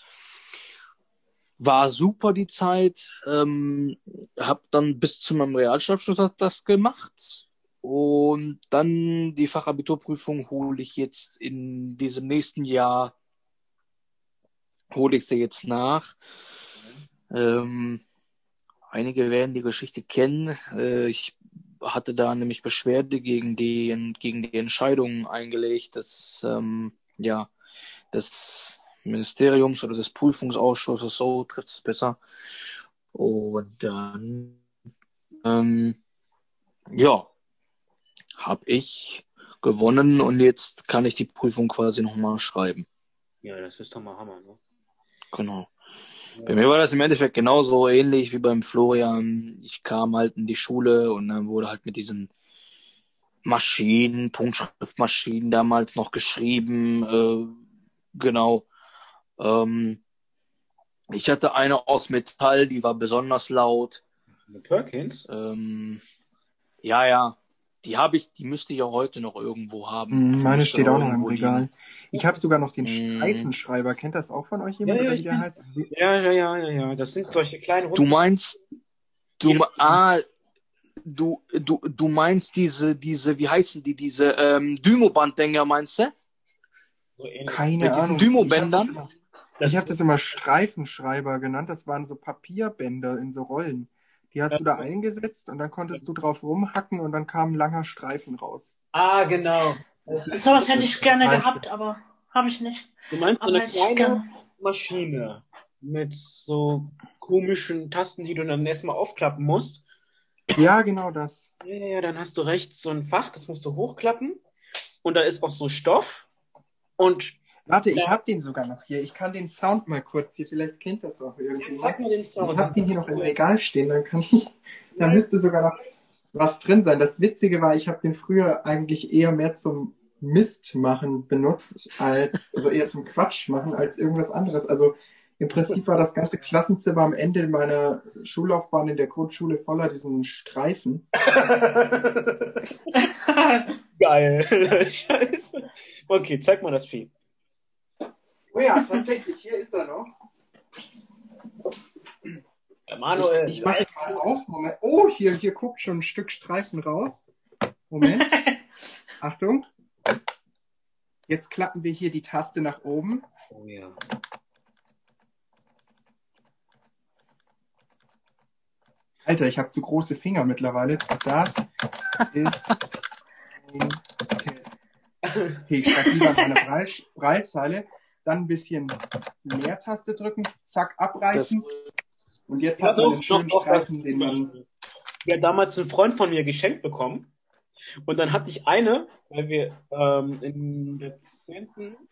Speaker 4: War super die Zeit. Ähm, hab dann bis zu meinem Realschulabschluss das gemacht. Und dann die Fachabiturprüfung hole ich jetzt in diesem nächsten Jahr, hole ich sie jetzt nach. Ähm, einige werden die Geschichte kennen. Äh, ich hatte da nämlich Beschwerde gegen die, gegen die Entscheidung eingelegt des, ähm, ja, des Ministeriums oder des Prüfungsausschusses, so trifft es besser. Und dann, ähm, ja, habe ich gewonnen und jetzt kann ich die Prüfung quasi nochmal schreiben.
Speaker 3: Ja, das ist doch mal Hammer, ne?
Speaker 4: Genau. Bei mir war das im Endeffekt genauso ähnlich wie beim Florian. Ich kam halt in die Schule und dann wurde halt mit diesen Maschinen, Punktschriftmaschinen damals noch geschrieben. Genau. Ähm, ich hatte eine aus Metall, die war besonders laut.
Speaker 3: Mit Perkins?
Speaker 4: Ähm, ja, ja. Die habe ich, die müsste ich auch heute noch irgendwo haben. Die
Speaker 2: Meine steht auch noch im Regal.
Speaker 4: liegen.
Speaker 2: Ich habe sogar noch den
Speaker 4: Mm.
Speaker 2: Streifenschreiber. Kennt das auch von euch jemand,
Speaker 3: Ja, ja,
Speaker 2: oder wie der heißt?
Speaker 3: Ja, ja, ja, ja, ja. Das sind solche kleinen
Speaker 4: Du meinst, du,
Speaker 3: Ja.
Speaker 4: ah, du, du, du meinst diese, diese, wie heißen die, diese, ähm, Dymobanddinger meinst du?
Speaker 3: So ähnlich.
Speaker 2: Keine
Speaker 4: Mit diesen
Speaker 2: Ahnung.
Speaker 4: Dymobändern?
Speaker 2: Ich habe das, immer- ich hab das immer Streifenschreiber genannt. Das waren so Papierbänder in so Rollen. Die hast du da eingesetzt und dann konntest du drauf rumhacken und dann kam ein langer Streifen raus.
Speaker 3: Ah, genau.
Speaker 1: Sowas hätte ich gerne gehabt, aber habe ich nicht.
Speaker 3: Du meinst so
Speaker 1: Aber
Speaker 3: eine kleine
Speaker 1: gerne.
Speaker 3: Maschine mit so komischen Tasten, die du dann erstmal aufklappen musst.
Speaker 2: Ja, genau das.
Speaker 3: Ja, ja, ja, dann hast du rechts so ein Fach, das musst du hochklappen. Und da ist auch so Stoff. Und
Speaker 2: Warte, ich
Speaker 3: Ja.
Speaker 2: habe den sogar noch hier. Ich kann den Sound mal kurz hier. Vielleicht kennt das auch irgendwie.
Speaker 3: sag mal den
Speaker 2: Ich
Speaker 3: Sound.
Speaker 2: habe den hier noch im Regal stehen. Dann kann ich. Da müsste sogar noch was drin sein. Das Witzige war, ich habe den früher eigentlich eher mehr zum Mist machen benutzt, als, also eher zum Quatsch machen, als irgendwas anderes. Also im Prinzip war das ganze Klassenzimmer am Ende meiner Schullaufbahn in der Grundschule voller diesen Streifen.
Speaker 3: Geil. Scheiße. Okay, zeig mal das Vieh.
Speaker 2: Oh ja, tatsächlich, hier ist er noch.
Speaker 3: Manuel.
Speaker 2: Ich, ich mache jetzt mal auf. Moment. Oh, hier, hier guckt schon ein Stück Streifen raus. Moment. Achtung. Jetzt klappen wir hier die Taste nach oben.
Speaker 3: Oh ja.
Speaker 2: Alter, ich habe zu große Finger mittlerweile. Das ist ein Test. Okay, ich schreibe lieber an meiner Brei Breitzeile. Dann ein bisschen Leertaste drücken, zack, abreißen. Und jetzt hat man einen schönen Streifen, den man.
Speaker 3: Ja, damals ein Freund von mir geschenkt bekommen. Und dann hatte ich eine, weil wir ähm, in der 10.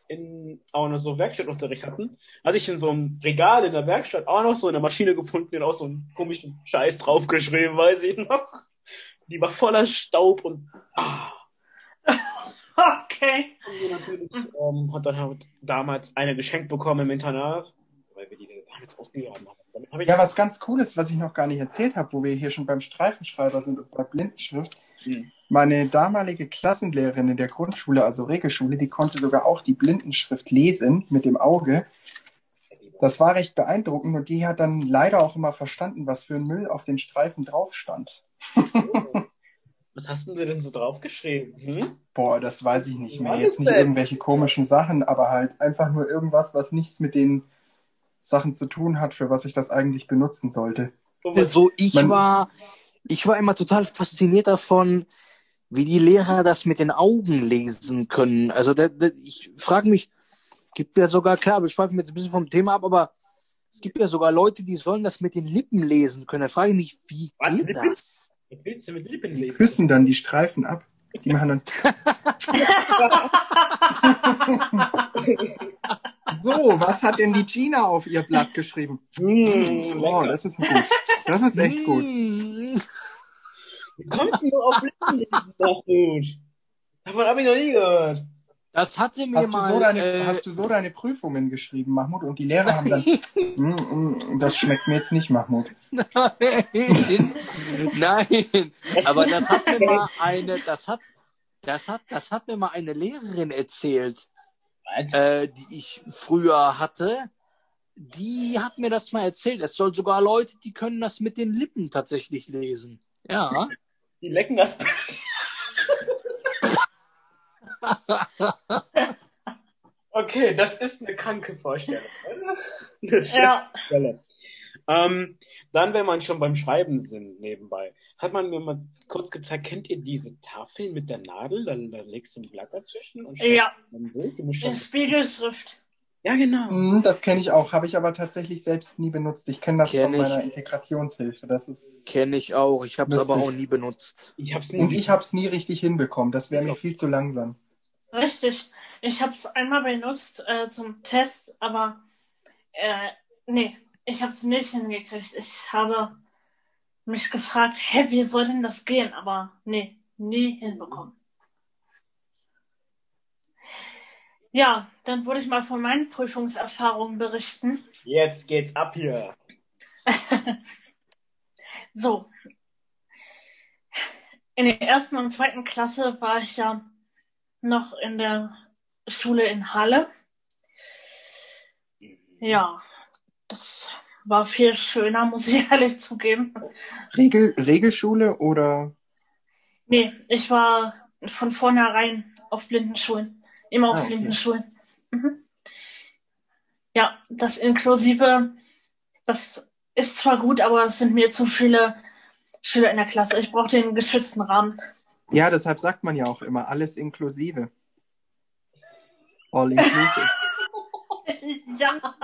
Speaker 3: In, auch noch so Werkstattunterricht hatten, hatte ich in so einem Regal in der Werkstatt auch noch so eine Maschine gefunden, die auch so einen komischen Scheiß draufgeschrieben, weiß ich noch. Die war voller Staub und ah.
Speaker 1: Okay.
Speaker 3: Und natürlich ähm, hat dann halt damals eine geschenkt bekommen im Internat, weil wir die damals ausgegraben haben.
Speaker 2: Ja, was ganz cool ist, was ich noch gar nicht erzählt habe, wo wir hier schon beim Streifenschreiber sind und bei Blindenschrift.
Speaker 3: Hm.
Speaker 2: Meine damalige Klassenlehrerin in der Grundschule, also Regelschule, die konnte sogar auch die Blindenschrift lesen mit dem Auge. Das war recht beeindruckend und die hat dann leider auch immer verstanden, was für ein Müll auf den Streifen drauf stand.
Speaker 3: Was hast denn du denn so draufgeschrieben? Hm?
Speaker 2: Boah, das weiß ich nicht mehr. Jetzt nicht
Speaker 3: denn?
Speaker 2: irgendwelche komischen Sachen, aber halt einfach nur irgendwas, was nichts mit den Sachen zu tun hat, für was ich das eigentlich benutzen sollte.
Speaker 3: So
Speaker 4: Also ich
Speaker 2: Man-
Speaker 4: war, ich war immer total fasziniert davon, wie die Lehrer das mit den Augen lesen können. Also da, da, ich frage mich, gibt ja sogar, klar, wir schweifen jetzt ein bisschen vom Thema ab, aber es gibt ja sogar Leute, die sollen das mit den Lippen lesen können. Da frage ich mich, wie
Speaker 3: Was,
Speaker 4: geht
Speaker 3: Lippen?
Speaker 4: das?
Speaker 3: Was willst du mit Lippen
Speaker 2: Die
Speaker 3: lesen?
Speaker 2: küssen dann die Streifen ab. Die machen dann. so, was hat denn die Gina auf ihr Blatt geschrieben?
Speaker 3: Mmh,
Speaker 2: Oh, das ist gut. Das ist echt gut.
Speaker 3: Wie kommst du auf Lippen lesen? Doch gut. Davon habe ich noch nie gehört.
Speaker 4: Das hatte mir
Speaker 2: Hast du,
Speaker 4: mal.
Speaker 2: so deine,
Speaker 4: äh,
Speaker 2: hast du so deine Prüfungen geschrieben, Mahmoud? Und die Lehrer haben dann. "Mm, mm, das schmeckt mir jetzt nicht, Mahmoud.
Speaker 4: Nein, nein, aber das hat mir mal eine, das hat, das hat, das hat mir mal eine Lehrerin erzählt, äh, die ich früher hatte. Die hat mir das mal erzählt. Es soll sogar Leute, die können das mit den Lippen tatsächlich lesen. Ja.
Speaker 3: Die lecken das. okay, das ist eine kranke Vorstellung. Eine
Speaker 1: Ja.
Speaker 3: Ähm, dann, wenn man schon beim Schreiben sind nebenbei, hat man mir mal kurz gezeigt, kennt ihr diese Tafeln mit der Nadel? Dann, dann legst du ein Blatt dazwischen und schreibst
Speaker 1: ja,
Speaker 3: dann so. Du musst.
Speaker 1: Spiegelschrift.
Speaker 3: Ja, genau.
Speaker 2: Mm, Das kenne ich auch, habe ich aber tatsächlich selbst nie benutzt. Ich kenne das
Speaker 4: Kenn
Speaker 2: von
Speaker 4: ich.
Speaker 2: meiner Integrationshilfe. Das ist.
Speaker 4: Kenne ich auch. Ich habe es aber auch nie benutzt.
Speaker 3: Ich hab's
Speaker 2: Und
Speaker 3: nie.
Speaker 2: ich habe es nie richtig hinbekommen. Das wäre mir viel zu langsam.
Speaker 1: Richtig. Ich habe es einmal benutzt äh, zum Test, aber äh, nee, ich habe es nicht hingekriegt. Ich habe mich gefragt, hä, wie soll denn das gehen? Aber nee, nie hinbekommen. Ja, dann würde ich mal von meinen Prüfungserfahrungen berichten.
Speaker 3: Jetzt geht's ab hier.
Speaker 1: So. In der ersten und zweiten Klasse war ich ja noch in der Schule in Halle. Ja, das war viel schöner, muss ich ehrlich zugeben.
Speaker 2: Regel, Regelschule oder?
Speaker 1: Nee, ich war von vornherein auf Blindenschulen. Immer auf
Speaker 2: Ah, okay.
Speaker 1: Blindenschulen. Mhm. Ja, das Inklusive, das ist zwar gut, aber es sind mir zu viele Schüler in der Klasse. Ich brauche den geschützten Rahmen.
Speaker 2: Ja, deshalb sagt man ja auch immer alles inklusive. All inclusive.
Speaker 1: ja.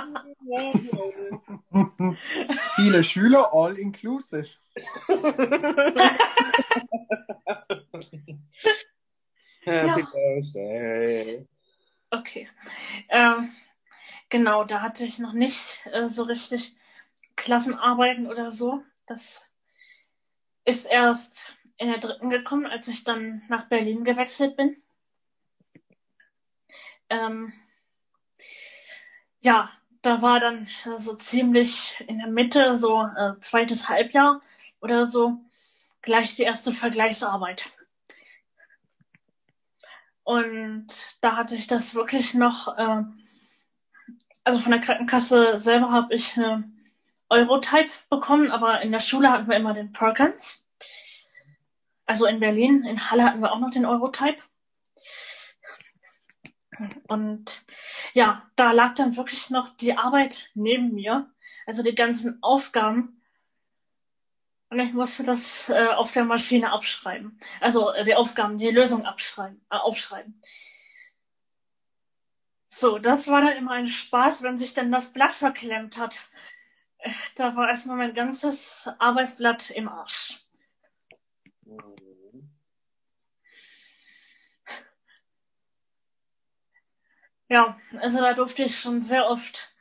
Speaker 2: Viele Schüler, all inclusive.
Speaker 3: Happy Birthday.
Speaker 1: Okay. Ähm, genau, da hatte ich noch nicht äh, so richtig Klassenarbeiten oder so. Das ist erst in der dritten gekommen, als ich dann nach Berlin gewechselt bin. Ähm, ja, da war dann äh, so ziemlich in der Mitte, so äh, zweites Halbjahr oder so, gleich die erste Vergleichsarbeit. Und da hatte ich das wirklich noch, äh, also von der Krankenkasse selber habe ich eine Eurotype bekommen, aber in der Schule hatten wir immer den Perkins. Also in Berlin, in Halle hatten wir auch noch den Eurotype. Und ja, da lag dann wirklich noch die Arbeit neben mir, also die ganzen Aufgaben. Und ich musste das äh, auf der Maschine abschreiben. Also äh, die Aufgaben, die Lösung abschreiben, äh, aufschreiben. So, das war dann immer ein Spaß, wenn sich dann das Blatt verklemmt hat. Da war erstmal mein ganzes Arbeitsblatt im Arsch. Ja, also da durfte ich schon sehr oft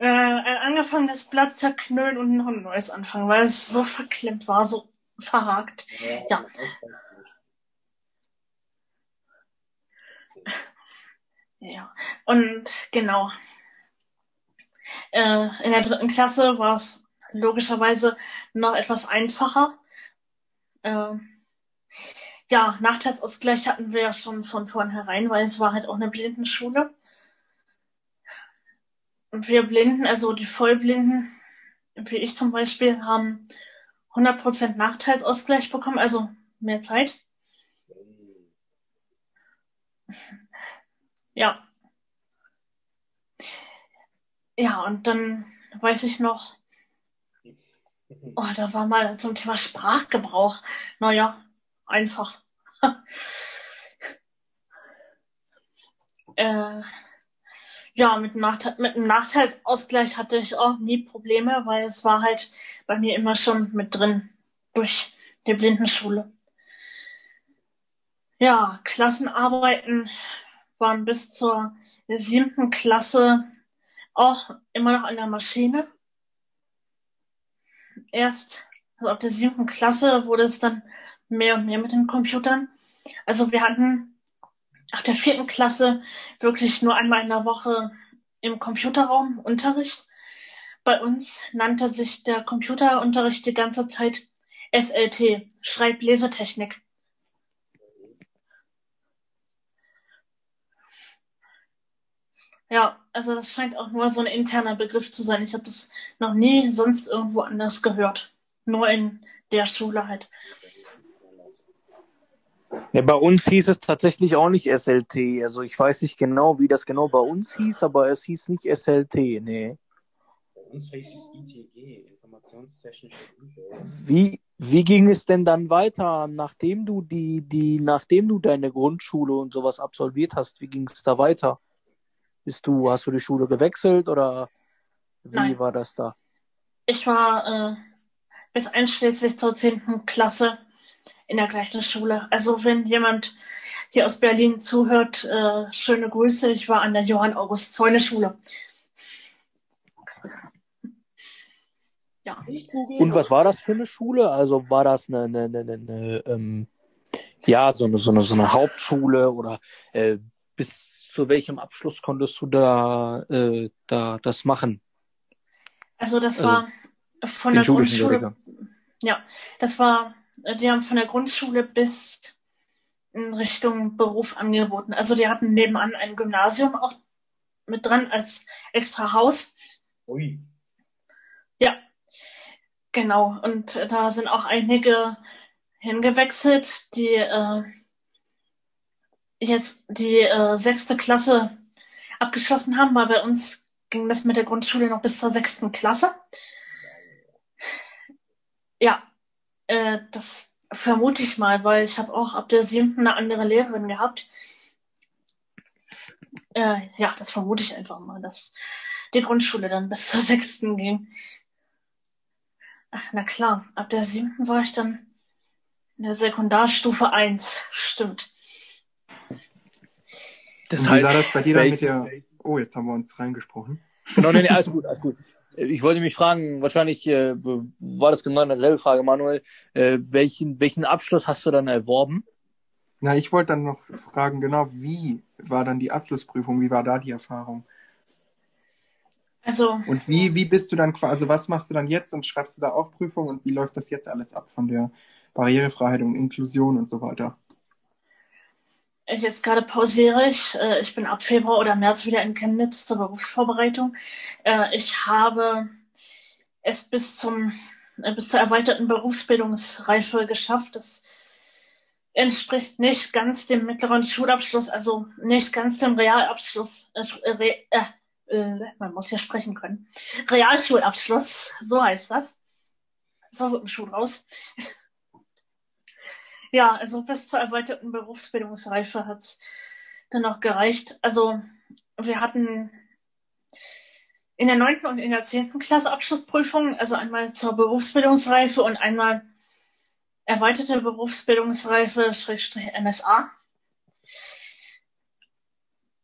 Speaker 1: äh, ein angefangenes Blatt zerknüllen und noch ein neues anfangen, weil es so verklemmt war, so verhakt. Ja. Ja, und genau. Äh, in der dritten Klasse war es logischerweise noch etwas einfacher. Äh, ja, Nachteilsausgleich hatten wir ja schon von vornherein, weil es war halt auch eine Blindenschule. Wir Blinden, also die Vollblinden, wie ich zum Beispiel, haben 100% Nachteilsausgleich bekommen, also mehr Zeit. Ja. Ja, und dann weiß ich noch, oh, da war mal zum Thema Sprachgebrauch. Naja, einfach. äh, ja, mit, Nachteil, mit einem Nachteilsausgleich hatte ich auch nie Probleme, weil es war halt bei mir immer schon mit drin durch die Blindenschule. Ja, Klassenarbeiten waren bis zur siebten Klasse auch immer noch an der Maschine. Erst also ab der siebten Klasse wurde es dann mehr und mehr mit den Computern. Also wir hatten ab der vierten Klasse wirklich nur einmal in der Woche im Computerraum Unterricht. Bei uns nannte sich der Computerunterricht die ganze Zeit SLT, Schreiblesetechnik. Ja, also das scheint auch nur so ein interner Begriff zu sein. Ich habe das noch nie sonst irgendwo anders gehört. Nur in der Schule halt.
Speaker 4: Ja, bei uns hieß es tatsächlich auch nicht SLT. Also ich weiß nicht genau, wie das genau bei uns hieß, aber es hieß nicht SLT, nee. Bei uns hieß es ITG, Informationstechnische Wie, wie ging es denn dann weiter, nachdem du die, die, nachdem du deine Grundschule und sowas absolviert hast? Wie ging es da weiter? Bist du, hast du die Schule gewechselt oder wie Nein. war das da?
Speaker 1: Ich war äh, bis einschließlich zur 10. Klasse in der gleichen Schule. Also wenn jemand hier aus Berlin zuhört, äh, schöne Grüße. Ich war an der Johann August Zäune Schule.
Speaker 4: Ja. Und was war das für eine Schule? Also war das eine, eine, eine, eine ähm, ja, so eine, so eine, so eine Hauptschule oder äh, bis zu welchem Abschluss konntest du da, äh, da das machen?
Speaker 1: Also das also, war von der Grundschule. Ja, das war, die haben von der Grundschule bis in Richtung Beruf angeboten. Also die hatten nebenan ein Gymnasium auch mit dran als extra Haus. Ui. Ja, genau. Und da sind auch einige hingewechselt, die äh, jetzt die äh, sechste Klasse abgeschlossen haben, weil bei uns ging das mit der Grundschule noch bis zur sechsten Klasse. Ja, äh, das vermute ich mal, weil ich habe auch ab der siebten eine andere Lehrerin gehabt. Äh, ja, das vermute ich einfach mal, dass die Grundschule dann bis zur sechsten ging. Ach, na klar, ab der siebten war ich dann in der Sekundarstufe 1. Stimmt.
Speaker 2: Das heißt, wie sah das bei dir dann mit der... Oh, jetzt haben wir uns reingesprochen.
Speaker 4: Genau, nee, nee, alles gut, alles gut. Ich wollte mich fragen, wahrscheinlich äh, war das genau dieselbe Frage, Manuel. Äh, welchen, welchen Abschluss hast du dann erworben?
Speaker 2: Na, ich wollte dann noch fragen, genau, wie war dann die Abschlussprüfung? Wie war da die Erfahrung?
Speaker 1: Also.
Speaker 2: Und wie, wie bist du dann quasi, also was machst du dann jetzt und schreibst du da auch Prüfungen und wie läuft das jetzt alles ab von der Barrierefreiheit und Inklusion und so weiter?
Speaker 1: Jetzt gerade pausiere ich. Äh, ich bin ab Februar oder März wieder in Chemnitz zur Berufsvorbereitung. Äh, ich habe es bis zum äh, bis zur erweiterten Berufsbildungsreife geschafft. Das entspricht nicht ganz dem mittleren Schulabschluss, also nicht ganz dem Realabschluss. Äh, äh, man muss ja sprechen können. Realschulabschluss, so heißt das. So wird ein Schuh raus. Ja, also bis zur erweiterten Berufsbildungsreife hat's dann noch gereicht. Also wir hatten in der neunten und in der zehnten Klasse Abschlussprüfungen, also einmal zur Berufsbildungsreife und einmal erweiterte Berufsbildungsreife Schrägstrich MSA.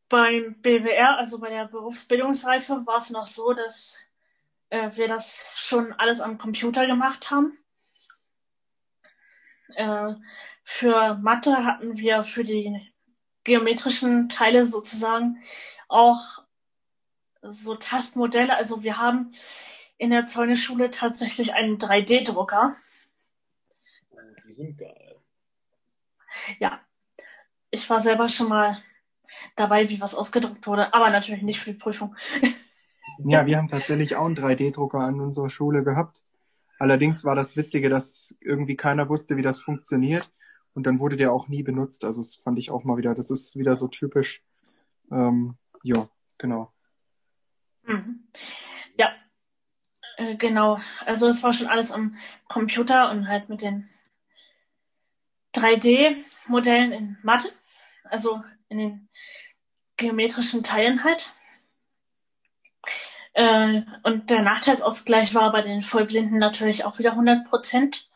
Speaker 1: Beim BWR, also bei der Berufsbildungsreife, war es noch so, dass äh, wir das schon alles am Computer gemacht haben. Äh, für Mathe hatten wir für die geometrischen Teile sozusagen auch so Tastmodelle. Also wir haben in der Zäuneschule tatsächlich einen 3D-Drucker.
Speaker 3: Die sind geil.
Speaker 1: Ja, ich war selber schon mal dabei, wie was ausgedruckt wurde, aber natürlich nicht für die Prüfung.
Speaker 2: Ja, wir haben tatsächlich auch einen 3D-Drucker an unserer Schule gehabt. Allerdings war das Witzige, dass irgendwie keiner wusste, wie das funktioniert. Und dann wurde der auch nie benutzt. Also das fand ich auch mal wieder, das ist wieder so typisch. Ähm, ja, genau.
Speaker 1: Mhm. Ja, äh, genau. Also es war schon alles am Computer und halt mit den 3D-Modellen in Mathe, also in den geometrischen Teilen halt. Äh, und der Nachteilsausgleich war bei den Vollblinden natürlich auch wieder 100 Prozent.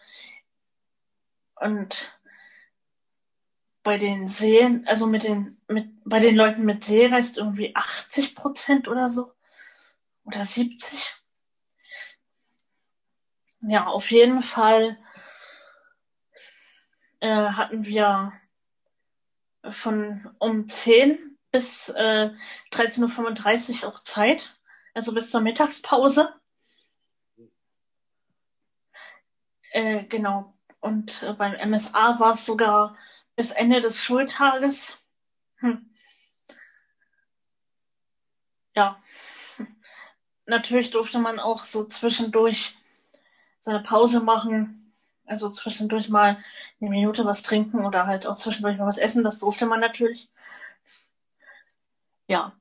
Speaker 1: Und bei den Sehen, also mit den, mit, bei den Leuten mit Sehrest irgendwie 80 Prozent oder so. Oder 70. Ja, auf jeden Fall äh, hatten wir von um 10 bis äh, 13.35 Uhr auch Zeit, also bis zur Mittagspause. Äh, genau. Und äh, beim MSA war es sogar bis Ende des Schultages. Hm. Ja. Natürlich durfte man auch so zwischendurch seine Pause machen. Also zwischendurch mal eine Minute was trinken oder halt auch zwischendurch mal was essen. Das durfte man natürlich. Ja,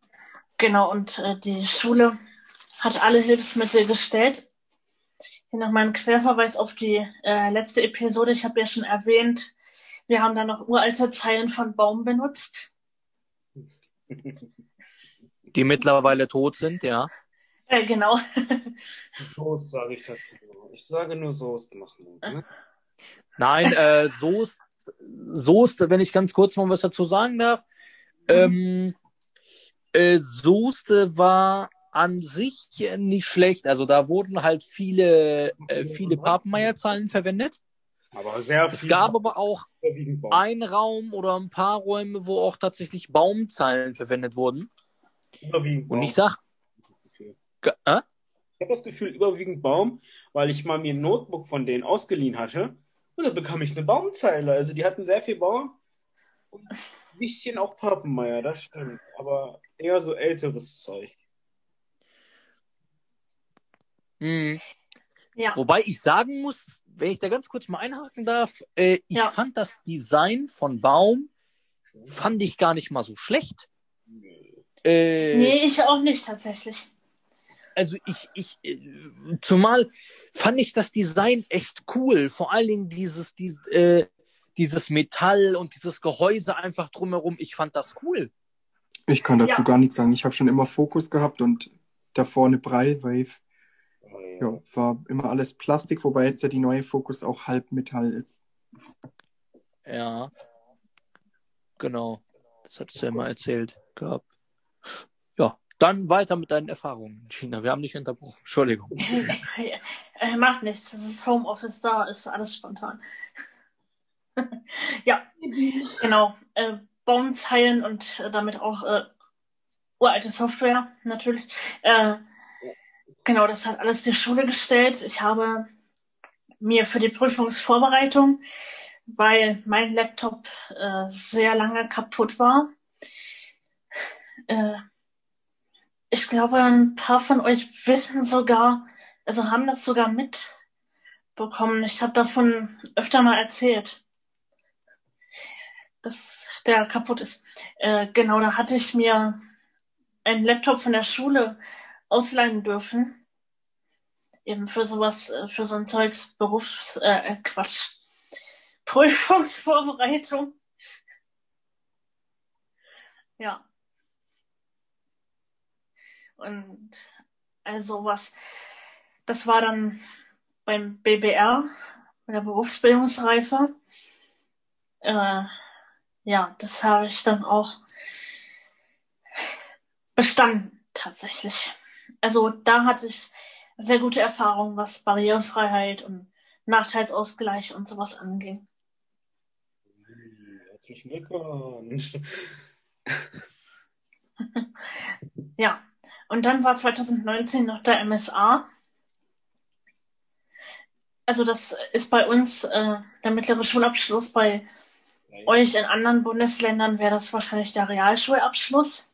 Speaker 1: genau. Und äh, die Schule hat alle Hilfsmittel gestellt. Hier noch mal ein Querverweis auf die äh, letzte Episode. Ich habe ja schon erwähnt, wir haben da noch uralte Zeilen von Baum benutzt.
Speaker 4: Die mittlerweile tot sind, ja.
Speaker 1: Äh, genau.
Speaker 3: Soße sage ich dazu. Ich sage nur Soße machen. Ne?
Speaker 4: Nein, äh, Soße, Soße, wenn ich ganz kurz mal was dazu sagen darf. Ähm, äh, Soße war an sich nicht schlecht. Also da wurden halt viele, äh, viele Papenmeierzahlen verwendet.
Speaker 3: Aber sehr
Speaker 4: Es gab aber auch ein Raum oder ein paar Räume, wo auch tatsächlich Baumzeilen verwendet wurden. Und ich sag,
Speaker 3: Okay.
Speaker 4: Äh?
Speaker 3: Ich habe das Gefühl, überwiegend Baum, weil ich mal mir ein Notebook von denen ausgeliehen hatte. Und da bekam ich eine Baumzeile. Also die hatten sehr viel Baum und ein bisschen auch Papenmeier, das stimmt. Aber eher so älteres Zeug.
Speaker 4: Hm.
Speaker 1: Ja,
Speaker 4: Wobei ich sagen muss, wenn ich da ganz kurz mal einhaken darf, äh, ich
Speaker 1: Ja.
Speaker 4: fand das Design von Baum, fand ich gar nicht mal so schlecht. Äh,
Speaker 1: nee, ich auch nicht tatsächlich.
Speaker 4: Also ich, ich, äh, zumal fand ich das Design echt cool. Vor allen Dingen dieses, dieses, äh, dieses Metall und dieses Gehäuse einfach drumherum. Ich fand das cool.
Speaker 2: Ich kann dazu
Speaker 1: Ja.
Speaker 2: gar nichts sagen. Ich habe schon immer Fokus gehabt und davor eine Braille-Wave. Ja, war immer alles Plastik, wobei jetzt ja die neue Fokus auch Halbmetall ist.
Speaker 4: Ja. Genau. Das hattest du ja mal erzählt gehabt. Ja, dann weiter mit deinen Erfahrungen in China. Wir haben dich unterbrochen. Entschuldigung.
Speaker 1: äh, macht nichts. Das ist Homeoffice da, ist alles spontan. ja, genau. Äh, Baumzeilen und äh, damit auch äh, uralte Software natürlich. Äh, genau, das hat alles die Schule gestellt. Ich habe mir für die Prüfungsvorbereitung, weil mein Laptop äh, sehr lange kaputt war, äh, ich glaube, ein paar von euch wissen sogar, also haben das sogar mitbekommen. Ich habe davon öfter mal erzählt. Dass der kaputt ist. Äh, genau, da hatte ich mir einen Laptop von der Schule ausleihen dürfen. Eben für sowas, äh, für so ein Zeugs Berufs, äh, äh Quatsch. Prüfungsvorbereitung. Ja. Und also was, das war dann beim BBR, bei der Berufsbildungsreife. Äh, ja, das habe ich dann auch bestanden, tatsächlich. Also da hatte ich sehr gute Erfahrungen, was Barrierefreiheit und Nachteilsausgleich und sowas anging. Herzlichen Glückwunsch. ja, und dann war 2019 noch der MSA. Also das ist bei uns äh, der mittlere Schulabschluss. Bei ja, euch in anderen Bundesländern wäre das wahrscheinlich der Realschulabschluss.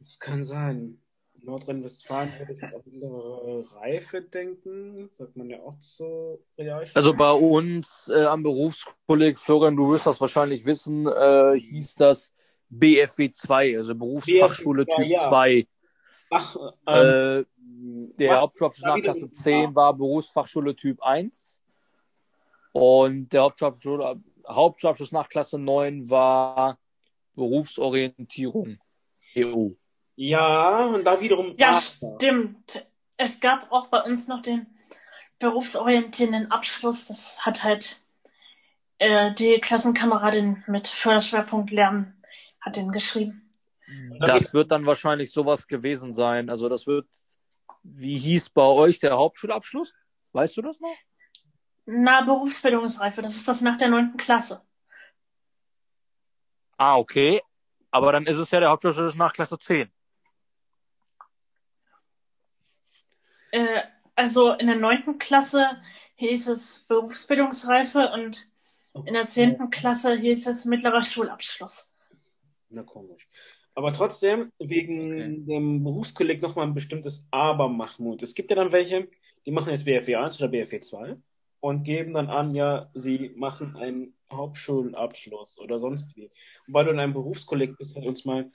Speaker 3: Das kann sein. Nordrhein-Westfalen würde ich jetzt auf mittlere Reife denken. Sagt man ja auch zur Realschule.
Speaker 4: Also bei uns äh, am Berufskolleg, Florian, du wirst das wahrscheinlich wissen, äh, hieß das BFW 2, also Berufsfachschule BFW, Typ ja. 2. Ach, ähm, äh, der Hauptschulabschluss nach Klasse 10 war Berufsfachschule Typ 1. Und der Hauptschulabschluss, Hauptschulabschluss nach Klasse 9 war Berufsorientierung EU.
Speaker 3: Ja, und da wiederum.
Speaker 1: Ja, stimmt. Es gab auch bei uns noch den berufsorientierenden Abschluss. Das hat halt äh, die Klassenkameradin mit Förderschwerpunkt Lernen hat den geschrieben.
Speaker 4: Das wird dann wahrscheinlich sowas gewesen sein. Also das wird, wie hieß bei euch der Hauptschulabschluss? Weißt du das noch?
Speaker 1: Na, Berufsbildungsreife. Das ist das nach der neunten Klasse.
Speaker 4: Ah, okay. Aber dann ist es ja der Hauptschulabschluss nach Klasse 10.
Speaker 1: Äh, also in der neunten Klasse hieß es Berufsbildungsreife und in der zehnten Klasse hieß es mittlerer Schulabschluss.
Speaker 3: Na komisch. Aber trotzdem, wegen okay. dem Berufskolleg nochmal ein bestimmtes Aber, Mahmoud. Es gibt ja dann welche, die machen jetzt BFW 1 oder BFW 2 und geben dann an, ja, sie machen einen Hauptschulabschluss oder sonst wie. Und weil du in einem Berufskolleg bist, hat uns mal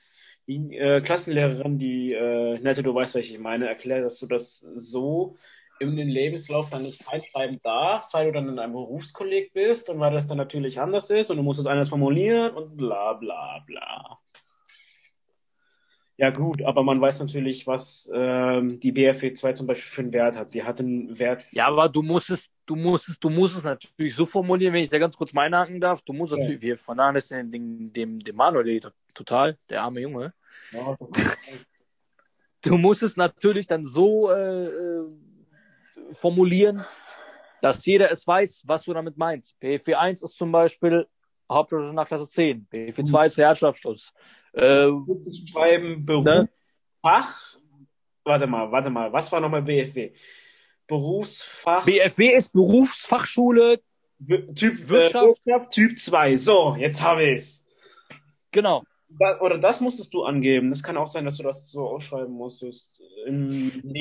Speaker 3: die äh, Klassenlehrerin, die äh, Nette, du weißt, was ich meine, erklärt, dass du das so in den Lebenslauf dann nicht einschreiben darfst, weil du dann in einem Berufskolleg bist und weil das dann natürlich anders ist und du musst es anders formulieren und bla bla bla. Ja, gut, aber man weiß natürlich, was ähm, die BFW 2 zum Beispiel für einen Wert hat. Sie hat einen Wert.
Speaker 4: Ja, aber du musst es, du musst es, du musst es natürlich so formulieren, wenn ich da ganz kurz meine haken darf. Du musst ja. natürlich, wir vernachlässigen dem, dem, dem Manuel total, der arme Junge. Ja, du musst es natürlich dann so äh, äh formulieren, dass jeder es weiß, was du damit meinst. BFW 1 ist zum Beispiel Hauptschule nach Klasse 10. BFW 2 ist Realschulabschluss.
Speaker 3: Äh, du musstest schreiben, Beruf, ne? Fach. Warte mal, warte mal. Was war nochmal BFW? Berufsfach.
Speaker 4: BFW ist Berufsfachschule.
Speaker 3: Typ äh, Wirtschaft. Äh, typ 2. So, jetzt habe ich es.
Speaker 4: Genau.
Speaker 3: Da, oder das musstest du angeben. Das kann auch sein, dass du das so ausschreiben musstest.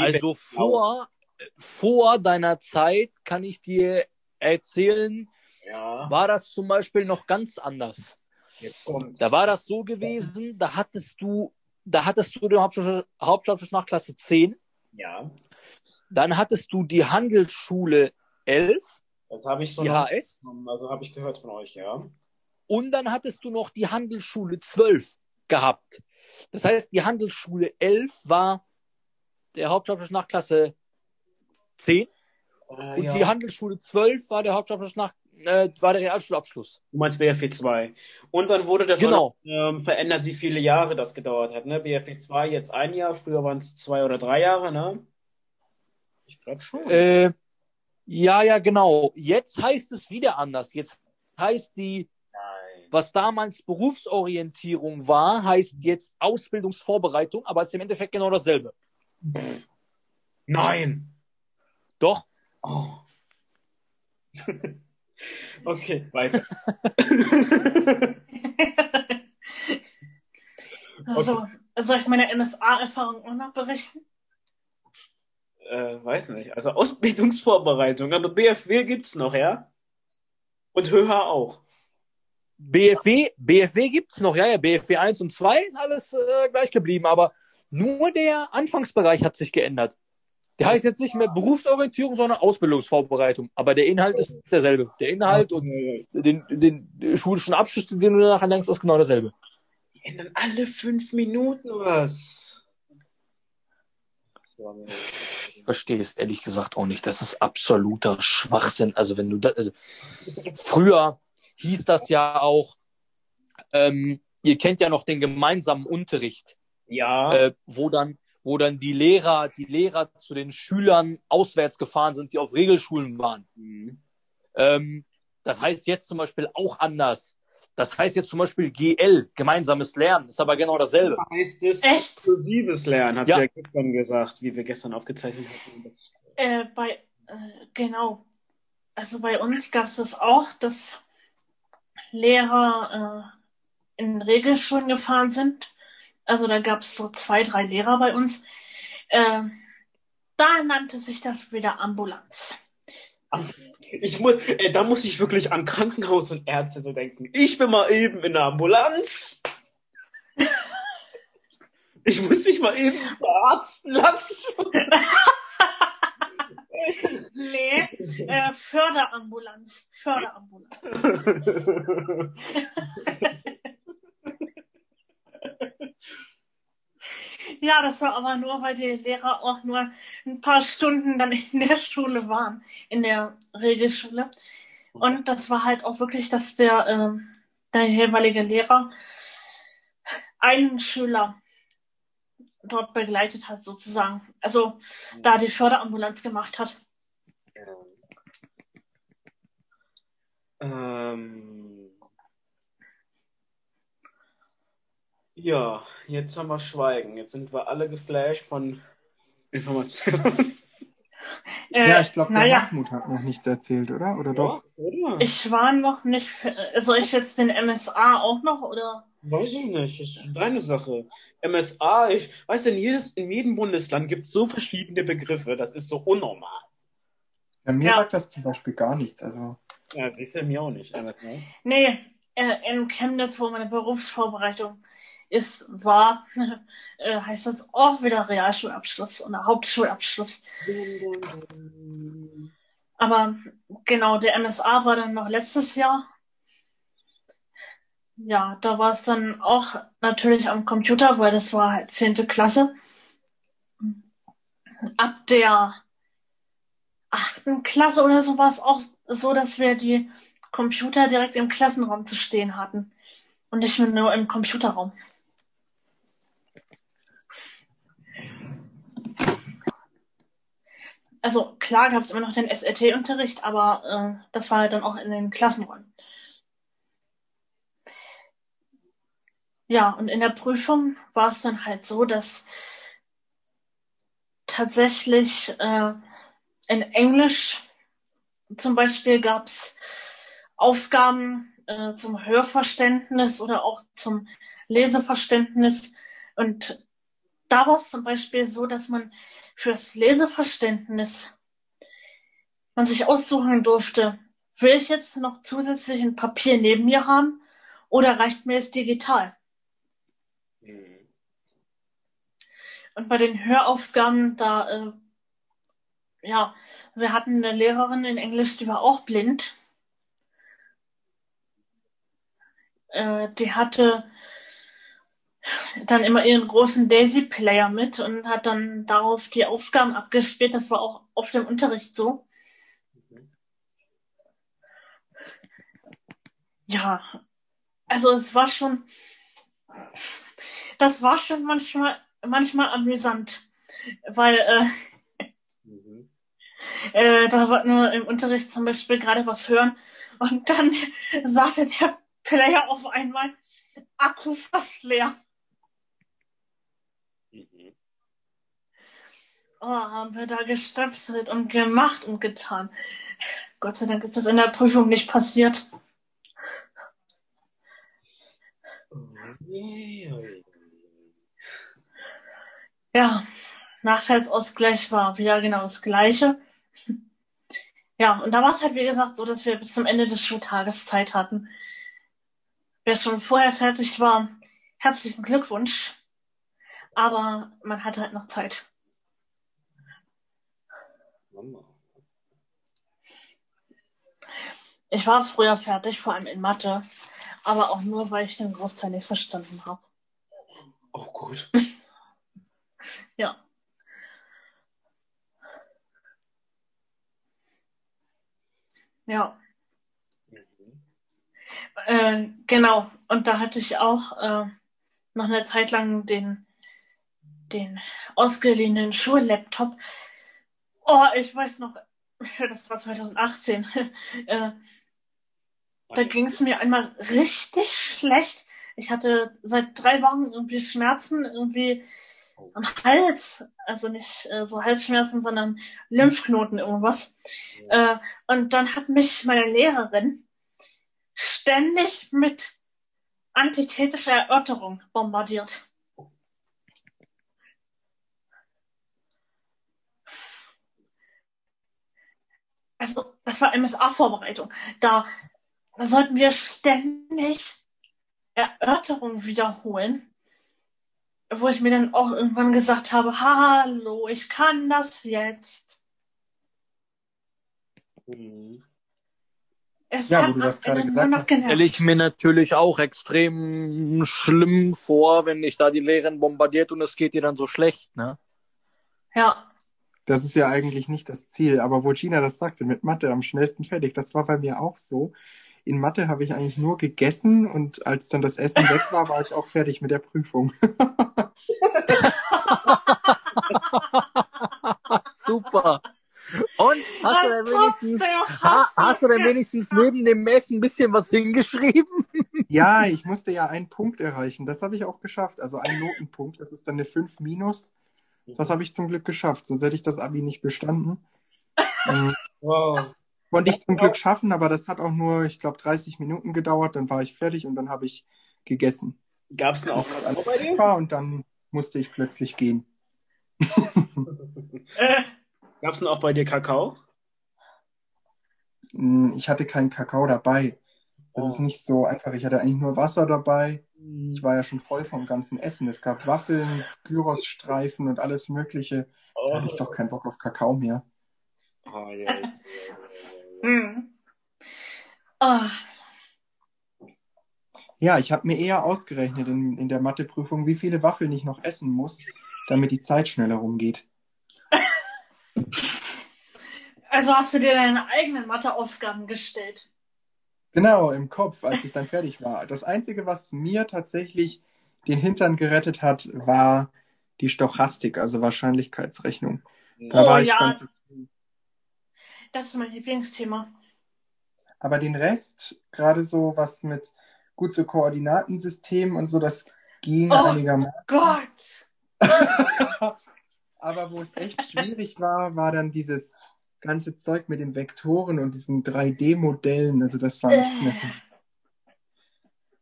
Speaker 4: also vor, vor deiner Zeit kann ich dir erzählen, ja. war das zum Beispiel noch ganz anders. Da war das so gewesen, da hattest du, da hattest du den Hauptschulabschluss, Hauptschulabschluss nach Klasse 10.
Speaker 3: Ja.
Speaker 4: Dann hattest du die Handelsschule 11.
Speaker 3: Das habe ich so
Speaker 4: die noch, HS.
Speaker 3: Also habe ich gehört von euch, ja.
Speaker 4: Und dann hattest du noch die Handelsschule 12 gehabt. Das heißt, die Handelsschule 11 war der Hauptschulabschluss nach Klasse 10. Äh, und ja. die Handelsschule 12 war der Hauptschulabschluss nach äh, war der Realschulabschluss.
Speaker 3: Du meinst BFW 2. Und dann wurde das
Speaker 4: genau.
Speaker 3: auch, ähm, verändert, wie viele Jahre das gedauert hat. Ne? BFW 2 jetzt ein Jahr, früher waren es zwei oder drei Jahre, ne?
Speaker 4: Ich glaube schon. Äh, ja, ja, genau. Jetzt heißt es wieder anders. Jetzt heißt die, Nein. was damals Berufsorientierung war, heißt jetzt Ausbildungsvorbereitung, aber es ist im Endeffekt genau dasselbe.
Speaker 3: Nein.
Speaker 4: Doch.
Speaker 3: Oh. Okay, weiter.
Speaker 1: also, okay. soll ich meine MSA-Erfahrung auch noch berichten?
Speaker 3: Äh, weiß nicht. Also Ausbildungsvorbereitung. Aber BFW gibt's noch, ja? Und Höher auch.
Speaker 4: BFW, BFW gibt's noch, ja, ja, BFW 1 und 2 ist alles äh, gleich geblieben, aber nur der Anfangsbereich hat sich geändert. Der heißt jetzt nicht mehr Berufsorientierung, sondern Ausbildungsvorbereitung. Aber der Inhalt ist derselbe. Der Inhalt und den, den schulischen Abschluss, den du nachher denkst, ist genau derselbe.
Speaker 3: Die ändern alle fünf Minuten was.
Speaker 4: Ich verstehe es ehrlich gesagt auch nicht. Das ist absoluter Schwachsinn. Also wenn du das, also früher hieß das ja auch, ähm, ihr kennt ja noch den gemeinsamen Unterricht.
Speaker 3: Ja.
Speaker 4: Äh, wo dann wo dann die Lehrer, die Lehrer zu den Schülern auswärts gefahren sind, die auf Regelschulen waren. Mhm. Ähm, das heißt jetzt zum Beispiel auch anders. Das heißt jetzt zum Beispiel GL, gemeinsames Lernen, ist aber genau dasselbe.
Speaker 3: Das heißt es Echt? inklusives Lernen, hat ja. sie ja gestern gesagt, wie wir gestern aufgezeichnet haben.
Speaker 1: Äh, bei, äh, genau. Also bei uns gab es das auch, dass Lehrer äh, in Regelschulen gefahren sind also da gab es so zwei, drei Lehrer bei uns. Äh, da nannte sich das wieder Ambulanz.
Speaker 3: Ich muss, äh, da muss ich wirklich an Krankenhaus und Ärzte so denken. Ich bin mal eben in der Ambulanz. Ich muss mich mal eben verarzten lassen.
Speaker 1: nee, äh, Förderambulanz. Förderambulanz. Ja, das war aber nur, weil die Lehrer auch nur ein paar Stunden dann in der Schule waren, in der Regelschule. Und das war halt auch wirklich, dass der, äh, der jeweilige Lehrer einen Schüler dort begleitet hat, sozusagen. Also da die Förderambulanz gemacht hat.
Speaker 3: Ähm, Ja, jetzt haben wir Schweigen. Jetzt sind wir alle geflasht von Informationen.
Speaker 2: Äh, ja, ich glaube, der naja. Mahmoud hat noch nichts erzählt, oder? Oder ja, doch?
Speaker 1: Oder? Ich war noch nicht. Für, soll ich jetzt den MSA auch noch, oder?
Speaker 3: Weiß ich nicht. Das ist deine Sache. MSA, ich weiß, in, jedes, in jedem Bundesland gibt es so verschiedene Begriffe. Das ist so unnormal.
Speaker 2: Ja, mir ja. sagt das zum Beispiel gar nichts. Also.
Speaker 3: Ja, das ist ja mir auch nicht. Ne?
Speaker 1: Nee, äh, in Chemnitz, wo meine Berufsvorbereitung ist, war, äh, heißt das auch wieder Realschulabschluss oder Hauptschulabschluss. Aber genau, der MSA war dann noch letztes Jahr. Ja, da war es dann auch natürlich am Computer, weil das war halt 10. Klasse. Ab der achten Klasse oder so war es auch so, dass wir die Computer direkt im Klassenraum zu stehen hatten und nicht nur im Computerraum. Also klar gab es immer noch den SRT-Unterricht, aber äh, das war dann auch in den Klassenräumen. Ja, und in der Prüfung war es dann halt so, dass tatsächlich äh, in Englisch zum Beispiel gab es Aufgaben äh, zum Hörverständnis oder auch zum Leseverständnis. Und da war es zum Beispiel so, dass man fürs Leseverständnis man sich aussuchen durfte, will ich jetzt noch zusätzlich ein Papier neben mir haben oder reicht mir es digital? Mhm. Und bei den Höraufgaben, da, äh, ja, wir hatten eine Lehrerin in Englisch, die war auch blind. Äh, die hatte dann immer ihren großen Daisy-Player mit und hat dann darauf die Aufgaben abgespielt. Das war auch oft im Unterricht so. Ja, also es war schon, das war schon manchmal, manchmal amüsant, weil äh, mhm. äh, da wollten wir im Unterricht zum Beispiel gerade was hören und dann sagte der Player auf einmal Akku fast leer. Oh, haben wir da gestöpselt und gemacht und getan. Gott sei Dank ist das in der Prüfung nicht passiert. Ja, Nachteilsausgleich war wieder genau das Gleiche. Ja, und da war es halt, wie gesagt, so, dass wir bis zum Ende des Schultages Zeit hatten. wer schon vorher fertig war, herzlichen Glückwunsch. Aber man hatte halt noch Zeit. Ich war früher fertig, vor allem in Mathe, aber auch nur, weil ich den Großteil nicht verstanden habe.
Speaker 3: Auch gut.
Speaker 1: Ja. Ja. Äh, genau. Und da hatte ich auch äh, noch eine Zeit lang den, den ausgeliehenen Schullaptop. Oh, ich weiß noch, das war 2018. äh, da ging es mir einmal richtig schlecht. Ich hatte seit drei Wochen irgendwie Schmerzen, irgendwie am Hals. Also nicht äh, so Halsschmerzen, sondern Lymphknoten, irgendwas. Äh, und dann hat mich meine Lehrerin ständig mit antithetischer Erörterung bombardiert. Also, das war MSA-Vorbereitung. Da, da sollten wir ständig Erörterungen wiederholen, wo ich mir dann auch irgendwann gesagt habe, hallo, ich kann das jetzt.
Speaker 3: Mhm.
Speaker 1: Es
Speaker 2: Ja, wo du das
Speaker 1: am
Speaker 2: gerade gesagt hast.
Speaker 4: Stelle ich mir natürlich auch extrem schlimm vor, wenn dich da die Lehrerin bombardiert und es geht dir dann so schlecht, ne?
Speaker 1: Ja,
Speaker 2: Das ist ja eigentlich nicht das Ziel. Aber wo Gina das sagte, mit Mathe am schnellsten fertig, das war bei mir auch so. In Mathe habe ich eigentlich nur gegessen und als dann das Essen weg war, war ich auch fertig mit der Prüfung.
Speaker 4: Super. Und hast du denn wenigstens, hast du denn wenigstens neben dem Essen ein bisschen was hingeschrieben?
Speaker 2: Ja, ich musste ja einen Punkt erreichen. Das habe ich auch geschafft. Also einen Notenpunkt. Das ist dann eine 5 minus. Das habe ich zum Glück geschafft. Sonst hätte ich das Abi nicht bestanden. Ähm,
Speaker 3: Wow.
Speaker 2: Konnte ich zum Glück schaffen, aber das hat auch nur, ich glaube, 30 Minuten gedauert. Dann war ich fertig und dann habe ich gegessen.
Speaker 3: Gab es Aufgabe
Speaker 2: alles
Speaker 3: bei dir?
Speaker 2: und dann musste ich plötzlich gehen.
Speaker 1: Äh,
Speaker 3: Gab es denn auch bei dir Kakao?
Speaker 2: Hm, Ich hatte keinen Kakao dabei. Das
Speaker 3: Oh.
Speaker 2: ist nicht so einfach. Ich hatte eigentlich nur Wasser dabei. Ich war ja schon voll vom ganzen Essen. Es gab Waffeln, Gyrosstreifen und alles Mögliche. Da
Speaker 3: Oh.
Speaker 2: hatte ich doch keinen Bock auf Kakao mehr.
Speaker 3: Oh, ja.
Speaker 1: hm. Ah,
Speaker 2: Ja, ich habe mir eher ausgerechnet in, in der Matheprüfung, wie viele Waffeln ich noch essen muss, damit die Zeit schneller rumgeht.
Speaker 1: also hast du dir deine eigenen Matheaufgaben gestellt.
Speaker 2: Genau, im Kopf, als ich dann fertig war. Das Einzige, was mir tatsächlich den Hintern gerettet hat, war die Stochastik, also Wahrscheinlichkeitsrechnung. Da
Speaker 1: Oh,
Speaker 2: war ich
Speaker 1: ja.
Speaker 2: ganz.
Speaker 1: Das ist mein Lieblingsthema.
Speaker 2: Aber den Rest, gerade so was mit gut so Koordinatensystemen und so, das ging
Speaker 1: Oh.
Speaker 2: einigermaßen.
Speaker 1: Gott!
Speaker 2: Aber wo es echt schwierig war, war dann dieses ganze Zeug mit den Vektoren und diesen 3D-Modellen. Also das war nichts mehr.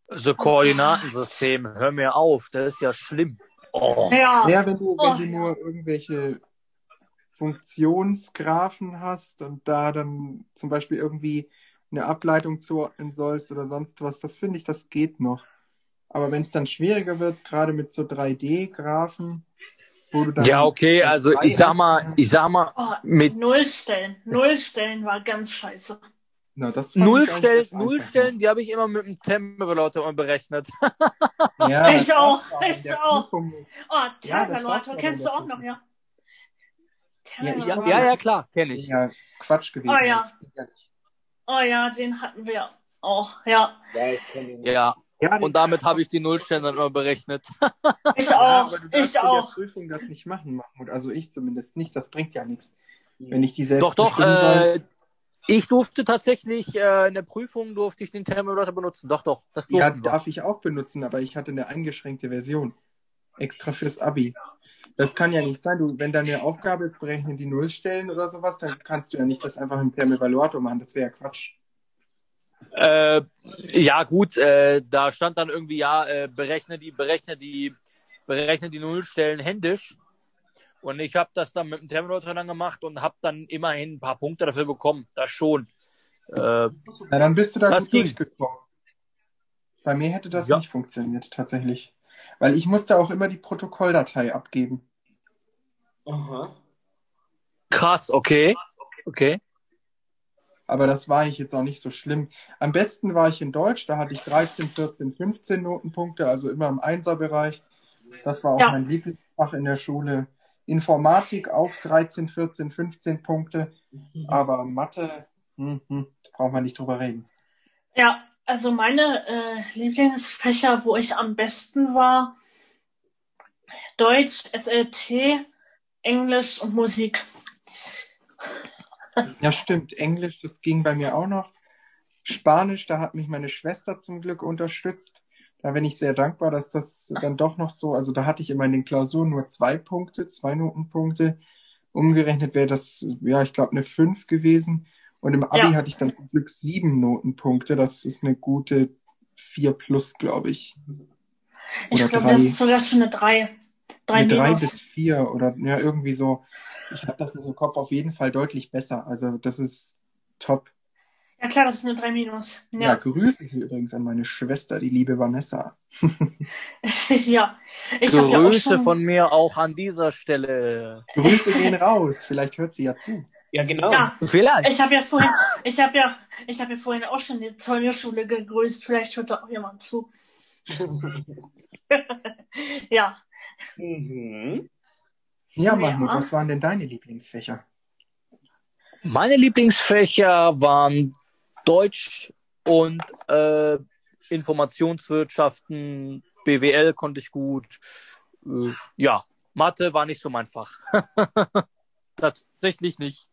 Speaker 4: So Koordinatensystem, hör mir auf, das ist ja schlimm. Oh.
Speaker 1: Ja.
Speaker 2: Ja, wenn du, wenn
Speaker 1: Oh,
Speaker 2: du
Speaker 1: ja.
Speaker 2: nur irgendwelche Funktionsgraphen hast und da dann zum Beispiel irgendwie eine Ableitung zuordnen sollst oder sonst was, das finde ich, das geht noch. Aber wenn es dann schwieriger wird, gerade mit so 3D-Graphen, wo du dann.
Speaker 4: Ja, okay, also ich sag mal, ich sag mal,
Speaker 1: Oh,
Speaker 4: Mit-
Speaker 1: Nullstellen. Nullstellen war ganz scheiße.
Speaker 2: Na,
Speaker 4: Nullstellen,
Speaker 2: eigentlich echt
Speaker 4: Nullstellen, die habe ich immer mit dem mal berechnet.
Speaker 2: Ja,
Speaker 1: Ich auch, ich auch. Oh,
Speaker 2: Ja,
Speaker 1: Terminator,
Speaker 2: du
Speaker 1: kennst du auch noch, ja?
Speaker 2: Ja.
Speaker 4: Ja, ja, klar, kenne ich.
Speaker 2: Ja, Quatsch gewesen.
Speaker 1: Oh, ja.
Speaker 2: Ja.
Speaker 1: Oh ja, den hatten wir auch, ja.
Speaker 3: Ja, ich kenn den.
Speaker 4: Ja,
Speaker 2: Ja,
Speaker 4: und damit habe ich die Nullstellen dann immer berechnet.
Speaker 1: Ich
Speaker 2: Ja,
Speaker 1: auch,
Speaker 2: aber du darfst
Speaker 1: ich
Speaker 2: in
Speaker 1: auch.
Speaker 2: der Prüfung das nicht machen, Mahmoud. Also ich zumindest nicht. Das bringt ja nichts. Wenn ich die selbst
Speaker 4: Doch, doch, äh, ich durfte tatsächlich, äh, in der Prüfung durfte ich den Terminator benutzen. Doch, doch, das
Speaker 2: Ja,
Speaker 4: wir.
Speaker 2: darf ich auch benutzen, aber ich hatte eine eingeschränkte Version. Extra fürs Abi. Das kann ja nicht sein. Du, wenn deine Aufgabe ist, berechnen die Nullstellen oder sowas, dann kannst du ja nicht das einfach im Term-Evaluator machen. Das wäre ja Quatsch.
Speaker 4: Äh, ja, gut, äh, da stand dann irgendwie, ja, äh, berechne die, berechne die, berechne die Nullstellen händisch. Und ich habe das dann mit dem Terminator dann gemacht und habe dann immerhin ein paar Punkte dafür bekommen. Das schon. Äh,
Speaker 2: Na, dann bist du da gut
Speaker 4: ging.
Speaker 2: durchgekommen. Bei mir hätte das
Speaker 4: Ja.
Speaker 2: nicht funktioniert, tatsächlich. Weil ich musste auch immer die Protokolldatei abgeben.
Speaker 3: Aha.
Speaker 4: Krass, okay. Okay.
Speaker 2: Aber das war ich jetzt auch nicht so schlimm. Am besten war ich in Deutsch, da hatte ich 13, 14, 15 Notenpunkte, also immer im Einserbereich. Das war auch
Speaker 1: Ja.
Speaker 2: mein Lieblingsfach in der Schule. Informatik auch 13, 14, 15 Punkte. Aber Mathe, hm, hm, da braucht man nicht drüber reden.
Speaker 1: Ja, also meine äh, Lieblingsfächer, wo ich am besten war, Deutsch, SLT, Englisch und Musik.
Speaker 2: Ja, stimmt. Englisch, das ging bei mir auch noch. Spanisch, da hat mich meine Schwester zum Glück unterstützt. Da bin ich sehr dankbar, dass das dann doch noch so, also da hatte ich immer in den Klausuren nur zwei Punkte, zwei Notenpunkte. Umgerechnet wäre das, ja, ich glaube, eine fünf gewesen. Und im Abi
Speaker 1: Ja.
Speaker 2: hatte ich dann zum Glück sieben Notenpunkte. Das ist eine gute vier plus, glaube ich.
Speaker 1: Ich
Speaker 2: Oder
Speaker 1: glaube,
Speaker 2: drei.
Speaker 1: das ist sogar schon eine 3. 3
Speaker 2: Eine drei bis vier oder ja, irgendwie so. Ich habe das im Kopf auf jeden Fall deutlich besser. Also das ist top.
Speaker 1: Ja klar, das ist eine 3 minus.
Speaker 2: Ja,
Speaker 1: Ja.
Speaker 2: Grüße hier übrigens an meine Schwester, die liebe Vanessa.
Speaker 1: ja. Ich habe ja auch
Speaker 4: Grüße
Speaker 1: schon,
Speaker 4: von mir auch an dieser Stelle.
Speaker 2: Grüße gehen raus. Vielleicht hört sie ja zu.
Speaker 3: Ja, genau.
Speaker 1: ja,
Speaker 4: Vielleicht.
Speaker 1: ich habe ja vorhin, ich habe ja, ich habe ja vorhin auch schon die Zollschule gegrüßt. Vielleicht hört da auch jemand zu. ja.
Speaker 3: Mhm.
Speaker 2: Ja. Mahmoud, was waren denn deine Lieblingsfächer?
Speaker 4: Meine Lieblingsfächer waren Deutsch und äh, Informationswirtschaften, BWL konnte ich gut. Äh, ja, Mathe war nicht so mein Fach. Tatsächlich nicht.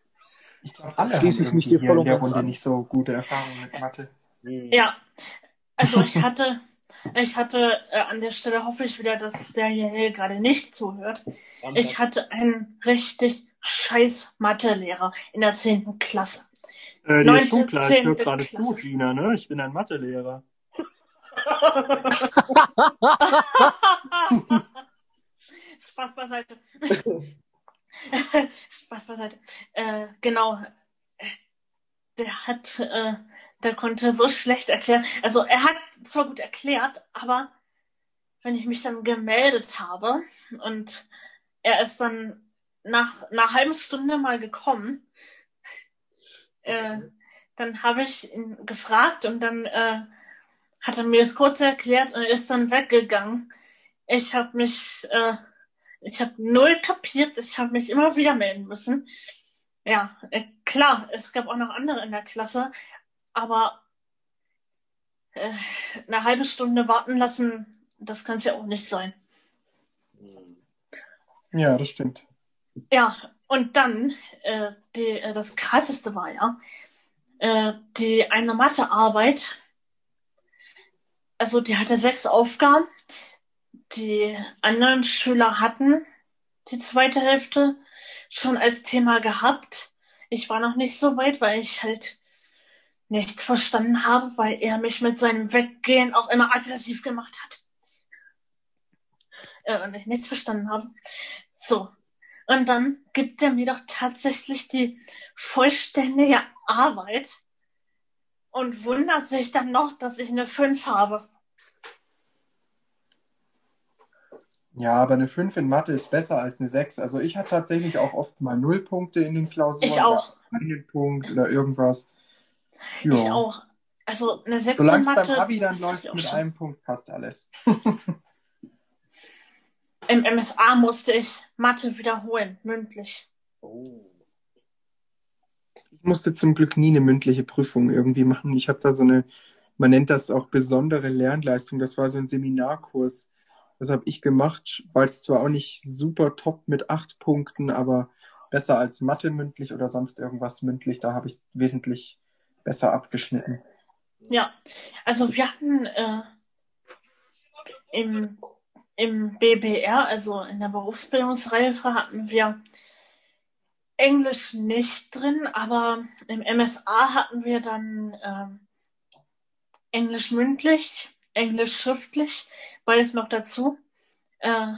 Speaker 2: Ich glaube, alle
Speaker 4: Schließe
Speaker 2: haben
Speaker 4: ich mich
Speaker 2: hier
Speaker 4: voll
Speaker 2: in der Runde
Speaker 4: an.
Speaker 2: nicht so gute Erfahrungen mit Mathe.
Speaker 1: Ja, also ich hatte, ich hatte äh, an der Stelle hoffe ich wieder, dass der hier gerade nicht zuhört. Ich hatte einen richtig scheiß Mathelehrer in der 10. Klasse.
Speaker 5: Äh, dir
Speaker 1: Neunte,
Speaker 5: ist schon klar, ich höre gerade zu, Gina, ne? Ich bin ein Mathelehrer.
Speaker 1: Spaß beiseite. Spaß beiseite. Äh, genau. Der hat, äh, der konnte so schlecht erklären. Also er hat zwar gut erklärt, aber wenn ich mich dann gemeldet habe und er ist dann nach einer halben Stunde mal gekommen, äh, dann habe ich ihn gefragt und dann äh, hat er mir das kurz erklärt und ist dann weggegangen. Ich habe mich, äh, ich habe null kapiert. Ich habe mich immer wieder melden müssen. Ja, äh, klar, es gab auch noch andere in der Klasse, aber äh, eine halbe Stunde warten lassen, das kann es ja auch nicht sein.
Speaker 2: Ja, das stimmt.
Speaker 1: Ja, und dann, äh, die, äh, das krasseste war ja, äh, die eine Mathearbeit, also die hatte sechs Aufgaben. Die anderen Schüler hatten die zweite Hälfte schon als Thema gehabt. Ich war noch nicht so weit, weil ich halt nichts verstanden habe, weil er mich mit seinem Weggehen auch immer aggressiv gemacht hat. Äh, und ich nichts verstanden habe. So, und dann gibt er mir doch tatsächlich die vollständige Arbeit und wundert sich dann noch, dass ich eine 5 habe.
Speaker 2: Ja, aber eine 5 in Mathe ist besser als eine 6. Also ich hatte tatsächlich auch oft mal null Punkte in den Klausuren.
Speaker 1: Ich auch.
Speaker 2: Oder einen Punkt oder irgendwas.
Speaker 1: Ich
Speaker 2: Ja.
Speaker 1: auch. Also eine 6 in
Speaker 2: Solange
Speaker 1: Mathe.
Speaker 2: beim Abi dann läuft
Speaker 1: ich
Speaker 2: mit
Speaker 1: schon.
Speaker 2: einem Punkt, passt alles.
Speaker 1: Im MSA musste ich Mathe wiederholen, mündlich.
Speaker 3: Oh.
Speaker 2: Ich musste zum Glück nie eine mündliche Prüfung irgendwie machen. Ich habe da so eine, man nennt das auch besondere Lernleistung. Das war so ein Seminarkurs. Das habe ich gemacht, weil es zwar auch nicht super top mit acht Punkten, aber besser als Mathe mündlich oder sonst irgendwas mündlich. Da habe ich wesentlich besser abgeschnitten.
Speaker 1: Ja, also wir hatten äh, im, im BBR, also in der Berufsbildungsreife, hatten wir Englisch nicht drin, aber im MSA hatten wir dann ähm, Englisch mündlich, Englisch schriftlich, beides noch dazu. Äh,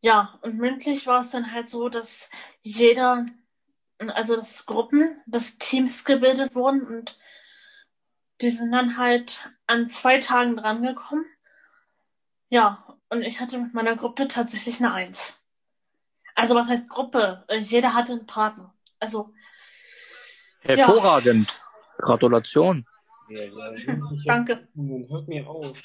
Speaker 1: ja, und mündlich war es dann halt so, dass jeder, also dass Gruppen, dass Teams gebildet wurden und die sind dann halt an zwei Tagen drangekommen. Ja, und ich hatte mit meiner Gruppe tatsächlich eine Eins. Also was heißt Gruppe? Äh, Jeder hatte einen Partner. Also
Speaker 4: Hervorragend. Gratulation.
Speaker 3: Ja, mündliche
Speaker 1: danke.
Speaker 3: Hört mir auf.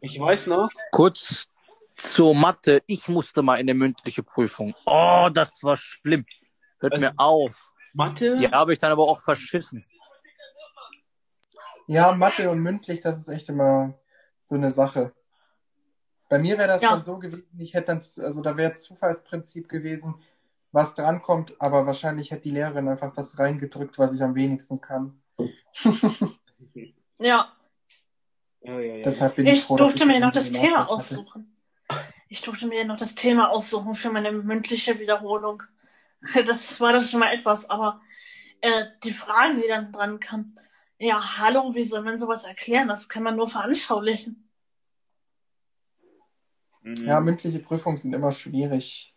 Speaker 3: Ich weiß noch,
Speaker 4: Kurz zur Mathe. Ich musste mal in eine mündliche Prüfung. Oh, das war schlimm. Hört
Speaker 3: Also-
Speaker 4: mir auf.
Speaker 3: Mathe,
Speaker 4: Die habe ich dann aber auch verschissen.
Speaker 2: Ja, Mathe und mündlich, das ist echt immer so eine Sache. Bei mir wäre das
Speaker 1: Ja.
Speaker 2: dann so gewesen, ich hätte dann, also da wäre Zufallsprinzip gewesen, was drankommt, aber wahrscheinlich hätte die Lehrerin einfach das reingedrückt, was ich am wenigsten kann.
Speaker 1: Ja,
Speaker 3: ja, ja, ja.
Speaker 2: Deshalb bin ich,
Speaker 1: ich
Speaker 2: froh, dass
Speaker 1: durfte
Speaker 2: ich
Speaker 1: mir noch das Thema
Speaker 2: Nachweis hatte.
Speaker 1: aussuchen. Ich durfte mir noch das Thema aussuchen für meine mündliche Wiederholung. Das war das schon mal etwas, aber äh, die Fragen, die dann dran kamen, ja, hallo, wie soll man sowas erklären? Das kann man nur veranschaulichen.
Speaker 3: Mhm.
Speaker 2: Ja, mündliche Prüfungen sind immer schwierig.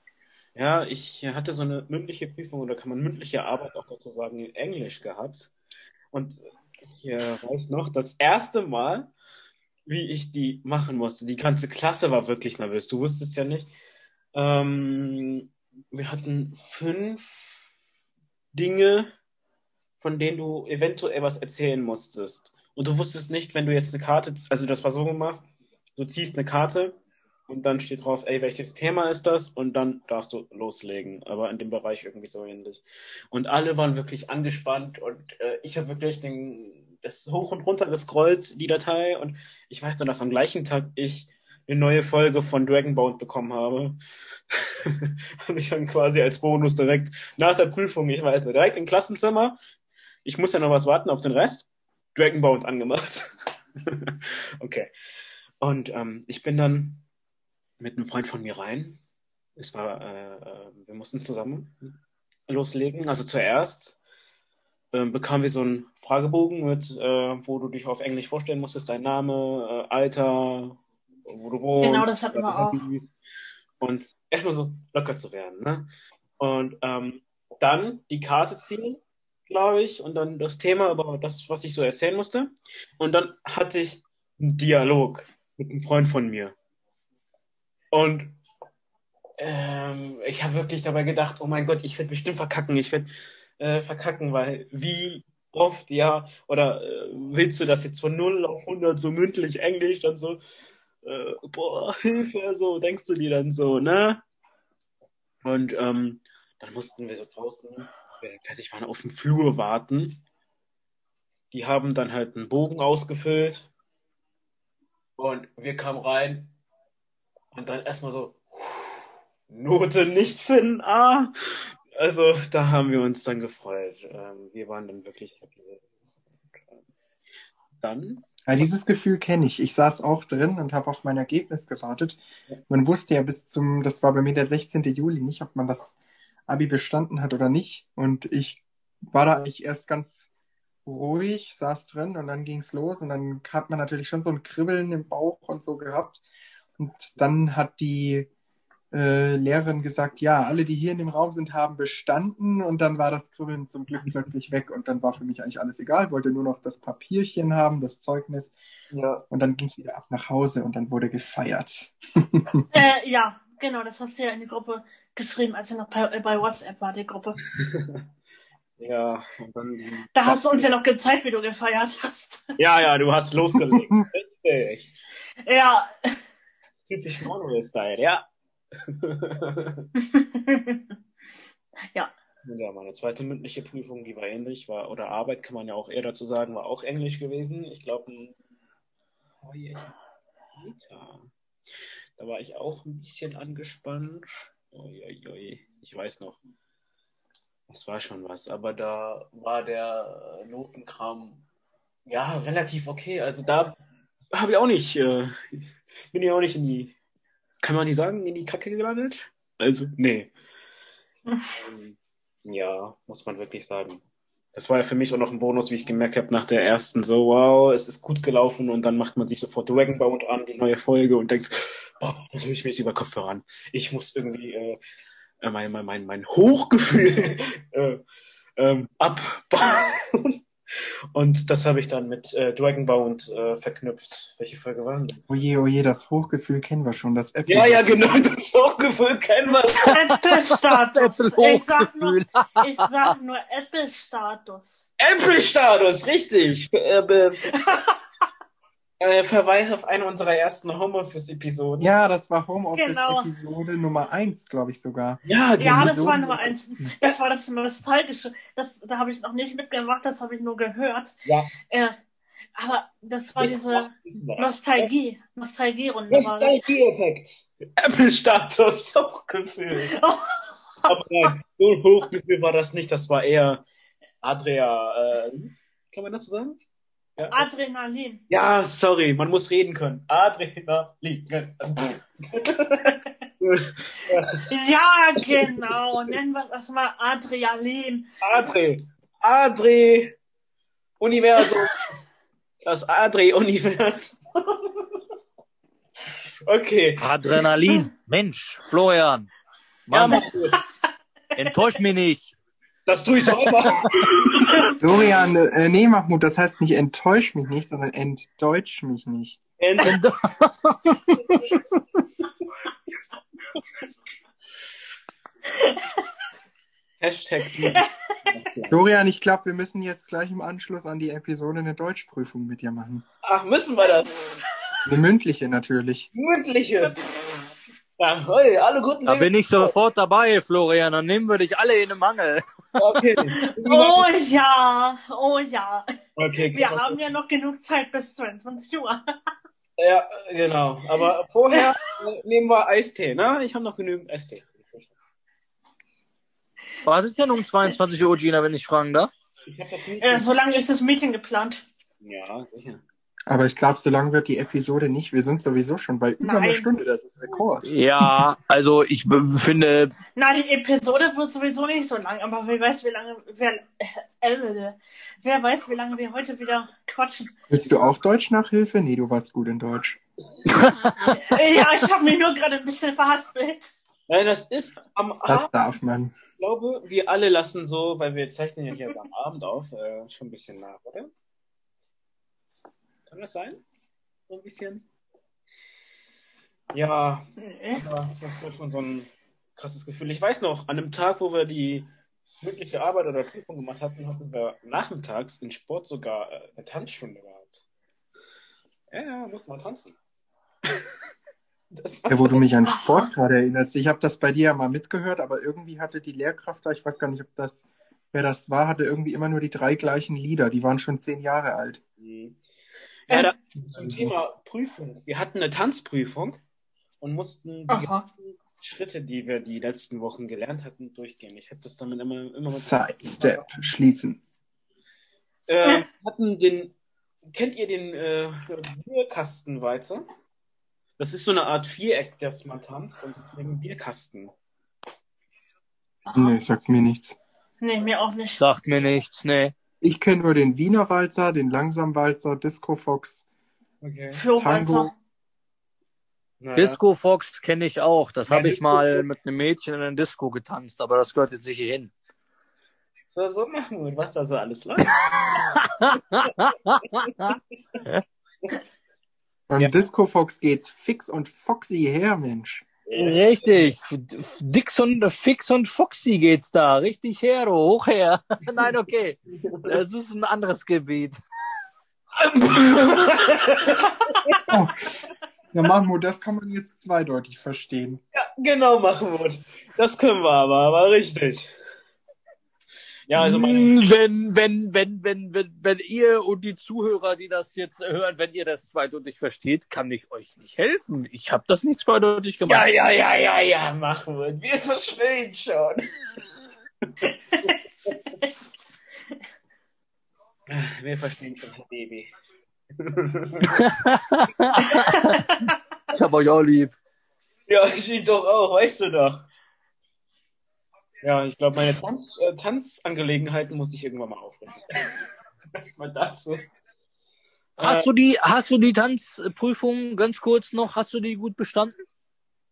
Speaker 3: Ja, ich hatte so eine mündliche Prüfung oder kann man mündliche Arbeit auch dazu sagen in Englisch gehabt. Und ich äh, weiß noch, das erste Mal, wie ich die machen musste, die ganze Klasse war wirklich nervös. Du wusstest ja nicht. Ähm, wir hatten fünf Dinge, von denen du eventuell was erzählen musstest. Und du wusstest nicht, wenn du jetzt eine Karte, also das war so gemacht, du ziehst eine Karte und dann steht drauf, ey, welches Thema ist das? Und dann darfst du loslegen. Aber in dem Bereich irgendwie so ähnlich. Und alle waren wirklich angespannt und äh, ich habe wirklich den, das hoch und runter gescrollt, die Datei. Und ich weiß nur, dass am gleichen Tag ich eine neue Folge von Dragonbound bekommen habe. und ich dann quasi als Bonus direkt nach der Prüfung, ich weiß nur, direkt im Klassenzimmer. Ich muss ja noch was warten auf den Rest. Dragonbound angemacht. okay. Und ähm, ich bin dann mit einem Freund von mir rein. Es war, äh, äh, wir mussten zusammen loslegen. Also zuerst ähm, bekamen wir so einen Fragebogen mit, äh, wo du dich auf Englisch vorstellen musstest, dein Name, äh, Alter, wo du wohnst.
Speaker 1: Genau, das hatten wir auch.
Speaker 3: Und erstmal so locker zu werden, ne? Und ähm, dann die Karte ziehen, glaube ich, und dann das Thema über das, was ich so erzählen musste. Und dann hatte ich einen Dialog mit einem Freund von mir. Und ähm, ich habe wirklich dabei gedacht, oh mein Gott, ich werde bestimmt verkacken, ich werde äh, verkacken, weil wie oft, ja, oder äh, willst du das jetzt von 0 auf 100 so mündlich Englisch dann so, äh, boah, Hilfe, so denkst du dir dann so, ne? Und ähm, dann mussten wir so draußen, wir fertig waren, auf dem Flur warten. Die haben dann halt einen Bogen ausgefüllt und wir kamen rein und dann erstmal so, Note nicht finden, ah. Also da haben wir uns dann gefreut. Ähm, wir waren dann wirklich happy. Dann,
Speaker 2: Ja, dieses Gefühl kenne ich. Ich saß auch drin und habe auf mein Ergebnis gewartet. Man wusste ja bis zum, das war bei mir der 16. Juli, nicht, ob man das Abi bestanden hat oder nicht. Und ich war da eigentlich erst ganz ruhig, saß drin und dann ging's los und dann hat man natürlich schon so ein Kribbeln im Bauch und so gehabt. Und dann hat die äh, Lehrerin gesagt, ja, alle, die hier in dem Raum sind, haben bestanden und dann war das Kribbeln zum Glück plötzlich weg und dann war für mich eigentlich alles egal, wollte nur noch das Papierchen haben, das Zeugnis
Speaker 3: ja,
Speaker 2: und dann ging es wieder ab nach Hause und dann wurde gefeiert.
Speaker 1: Äh, ja, genau, das hast du ja in die Gruppe geschrieben, als er noch bei, äh, bei WhatsApp war, die Gruppe.
Speaker 3: ja, und dann,
Speaker 1: Da hast du uns ja noch gezeigt, wie du gefeiert hast.
Speaker 3: ja, ja, du hast losgelegt. Richtig.
Speaker 1: Ja.
Speaker 3: Typisch Manuel-Style, ja.
Speaker 1: Ja.
Speaker 3: Ja, meine zweite mündliche Prüfung, die war ähnlich, war, oder Arbeit kann man ja auch eher dazu sagen, war auch Englisch gewesen. Ich glaube, oh. Da war ich auch ein bisschen angespannt. Oi, oi, oi. Ich weiß noch. Das war schon was, aber da war der Notenkram ja relativ okay. Also da habe ich auch nicht, äh, bin ich auch nicht in die, kann man nicht sagen, in die Kacke gelandet? Also, nee. Ähm, ja, muss man wirklich sagen. Das war ja für mich auch noch ein Bonus, wie ich gemerkt habe nach der ersten, so, wow, es ist gut gelaufen und dann macht man sich sofort Dragonbound an, die neue Folge und denkt, boah, das höre ich mir jetzt über Kopfhörer an. Ich muss irgendwie äh, äh, mein, mein, mein, mein Hochgefühl äh, ähm, abbauen. Und das habe ich dann mit äh, Dragonbound äh, verknüpft. Welche Folge war denn?
Speaker 2: Oje, oje, das Hochgefühl kennen wir schon. Das Apple
Speaker 3: Ja, ja, genau, das Hochgefühl kennen wir.
Speaker 1: Apple-Status. Ich sag nur, ich sag nur Apple-Status.
Speaker 3: Apple-Status, richtig. Äh, äh, Verweis auf eine unserer ersten Homeoffice-Episoden.
Speaker 2: Ja, das war
Speaker 1: Genau.
Speaker 2: Homeoffice-Episode Nummer eins, glaube ich sogar.
Speaker 3: Ja,
Speaker 1: Ja,
Speaker 3: genau.
Speaker 1: das war Nummer eins. Das war das Nostalgische. Das, da habe ich noch nicht mitgemacht, das habe ich nur gehört.
Speaker 3: Ja.
Speaker 1: Äh, aber das war
Speaker 3: Das
Speaker 1: diese
Speaker 3: war-
Speaker 1: Nostalgie. Nostalgie-Runde.
Speaker 3: Nostalgie-Effekt. Apple-Status, Hochgefühl. Aber nein, so ein Hochgefühl war das nicht. Das war eher Adria. Äh, kann man das so sagen? Ja.
Speaker 1: Adrenalin.
Speaker 3: ja, sorry, man muss reden können. Adrenalin.
Speaker 1: Ja, genau. Nennen wir es erstmal Adrenalin.
Speaker 3: Adre. Adre. Universum. Das Adre-Universum. Okay.
Speaker 4: Adrenalin. Mensch, Florian.
Speaker 3: Ja,
Speaker 4: Mann,
Speaker 3: mach gut.
Speaker 4: enttäusch mich nicht.
Speaker 3: Das tue ich doch immer.
Speaker 2: Florian, äh, nee, Mahmoud, das heißt nicht enttäusch mich nicht, sondern entdeutsch mich nicht.
Speaker 3: Hashtag.
Speaker 2: Florian, ich glaube, wir müssen jetzt gleich im Anschluss an die Episode eine Deutschprüfung mit dir machen.
Speaker 3: Ach, müssen wir das?
Speaker 2: Eine mündliche natürlich.
Speaker 3: Mündliche. Ja, hey, alle guten
Speaker 4: Da
Speaker 3: Dinge.
Speaker 4: bin ich sofort dabei, Florian. Dann nehmen wir dich alle in den Mangel.
Speaker 3: Okay.
Speaker 1: Oh ja, oh ja.
Speaker 3: okay.
Speaker 1: Wir haben ja noch genug Zeit bis 22 Uhr.
Speaker 3: Ja, genau. Aber vorher äh, nehmen wir Eistee, ne? Ich habe noch genügend Eistee.
Speaker 4: Was ist denn um 22 Uhr, Gina, wenn ich fragen darf?
Speaker 3: Ich habe das.
Speaker 1: Äh, so lange ist das Meeting geplant.
Speaker 3: Ja, sicher.
Speaker 2: Aber ich glaube, so lang wird die Episode nicht. Wir sind sowieso schon bei über
Speaker 1: Nein.
Speaker 2: einer Stunde. Das ist Rekord.
Speaker 4: Ja, also ich finde,
Speaker 1: Na, die Episode wird sowieso nicht so lang, aber wer weiß, wie lange, wer, äh, wer weiß, wie lange wir heute wieder quatschen.
Speaker 2: Willst du auch Deutsch-Nachhilfe? Nee, du warst gut in Deutsch.
Speaker 1: Äh, ja, ich habe mich nur gerade ein bisschen verhaspelt.
Speaker 3: Nein, das ist am
Speaker 2: Das
Speaker 3: Abend.
Speaker 2: darf man.
Speaker 3: Ich glaube, wir alle lassen so, weil wir zeichnen ja hier am Abend auf, äh, schon ein bisschen nach, oder? Kann das sein? So ein bisschen? Ja, aber das war schon so ein krasses Gefühl. Ich weiß noch, an dem Tag, wo wir die mündliche Arbeit oder Prüfung gemacht hatten, hatten wir nachmittags in Sport sogar äh, eine Tanzstunde gehabt. Ja, ja, mussten wir tanzen.
Speaker 2: Ja, wo du mich an Sport gerade erinnerst. Ich habe das bei dir ja mal mitgehört, aber irgendwie hatte die Lehrkraft da, ich weiß gar nicht, ob das, wer das war, hatte irgendwie immer nur die drei gleichen Lieder. Die waren schon zehn Jahre alt.
Speaker 3: Mhm. Ja, da, zum Thema Prüfung. Wir hatten eine Tanzprüfung und mussten die Schritte, die wir die letzten Wochen gelernt hatten, durchgehen. Ich habe das damit immer, immer
Speaker 2: Sidestep, schließen.
Speaker 3: äh, hatten den, kennt ihr den äh, Bierkastenwalzer? Das ist so eine Art Viereck, das man tanzt und mit dem Bierkasten.
Speaker 2: Nee, sagt mir nichts.
Speaker 1: Nee, mir auch nicht.
Speaker 4: sagt mir nichts, nee.
Speaker 2: Ich kenne nur den Wiener Walzer, den Langsamwalzer, Disco Fox.
Speaker 3: Okay.
Speaker 2: Tango.
Speaker 1: Walzer.
Speaker 3: Na,
Speaker 4: Disco Fox kenne ich auch. Das
Speaker 3: Ja,
Speaker 4: habe ich mal mit einem Mädchen in einer Disco getanzt, aber das gehört jetzt nicht hier hin.
Speaker 3: So, so Mahmoud, was da so alles läuft.
Speaker 2: Beim
Speaker 3: Ja.
Speaker 2: Disco Fox geht's fix und foxy her, Mensch.
Speaker 4: Richtig. Dix und Fix und Foxy geht's da. Richtig her, du. hoch her. Nein, okay. Das ist ein anderes Gebiet.
Speaker 2: Oh. Ja, Mahmoud, das kann man jetzt zweideutig verstehen.
Speaker 3: Genau, Mahmoud. Das können wir aber, aber richtig. Ja, also meine,
Speaker 4: Hm, wenn, wenn, wenn, wenn, wenn, wenn ihr und die Zuhörer, die das jetzt hören, wenn ihr das zweideutig versteht, kann ich euch nicht helfen. Ich habe das nicht zweideutig
Speaker 3: ja,
Speaker 4: gemacht.
Speaker 3: ja, ja, ja, ja, Mahmoud. Wir verstehen schon. Wir verstehen schon, Herr Baby.
Speaker 4: Ich habe euch auch lieb.
Speaker 3: Ja, ich dich doch auch, weißt du doch. Ja, ich glaube, meine Tanz, äh, Tanzangelegenheiten muss ich irgendwann mal aufrichten. Erstmal dazu.
Speaker 4: Hast du die, hast du die Tanzprüfung ganz kurz noch, hast du die gut bestanden?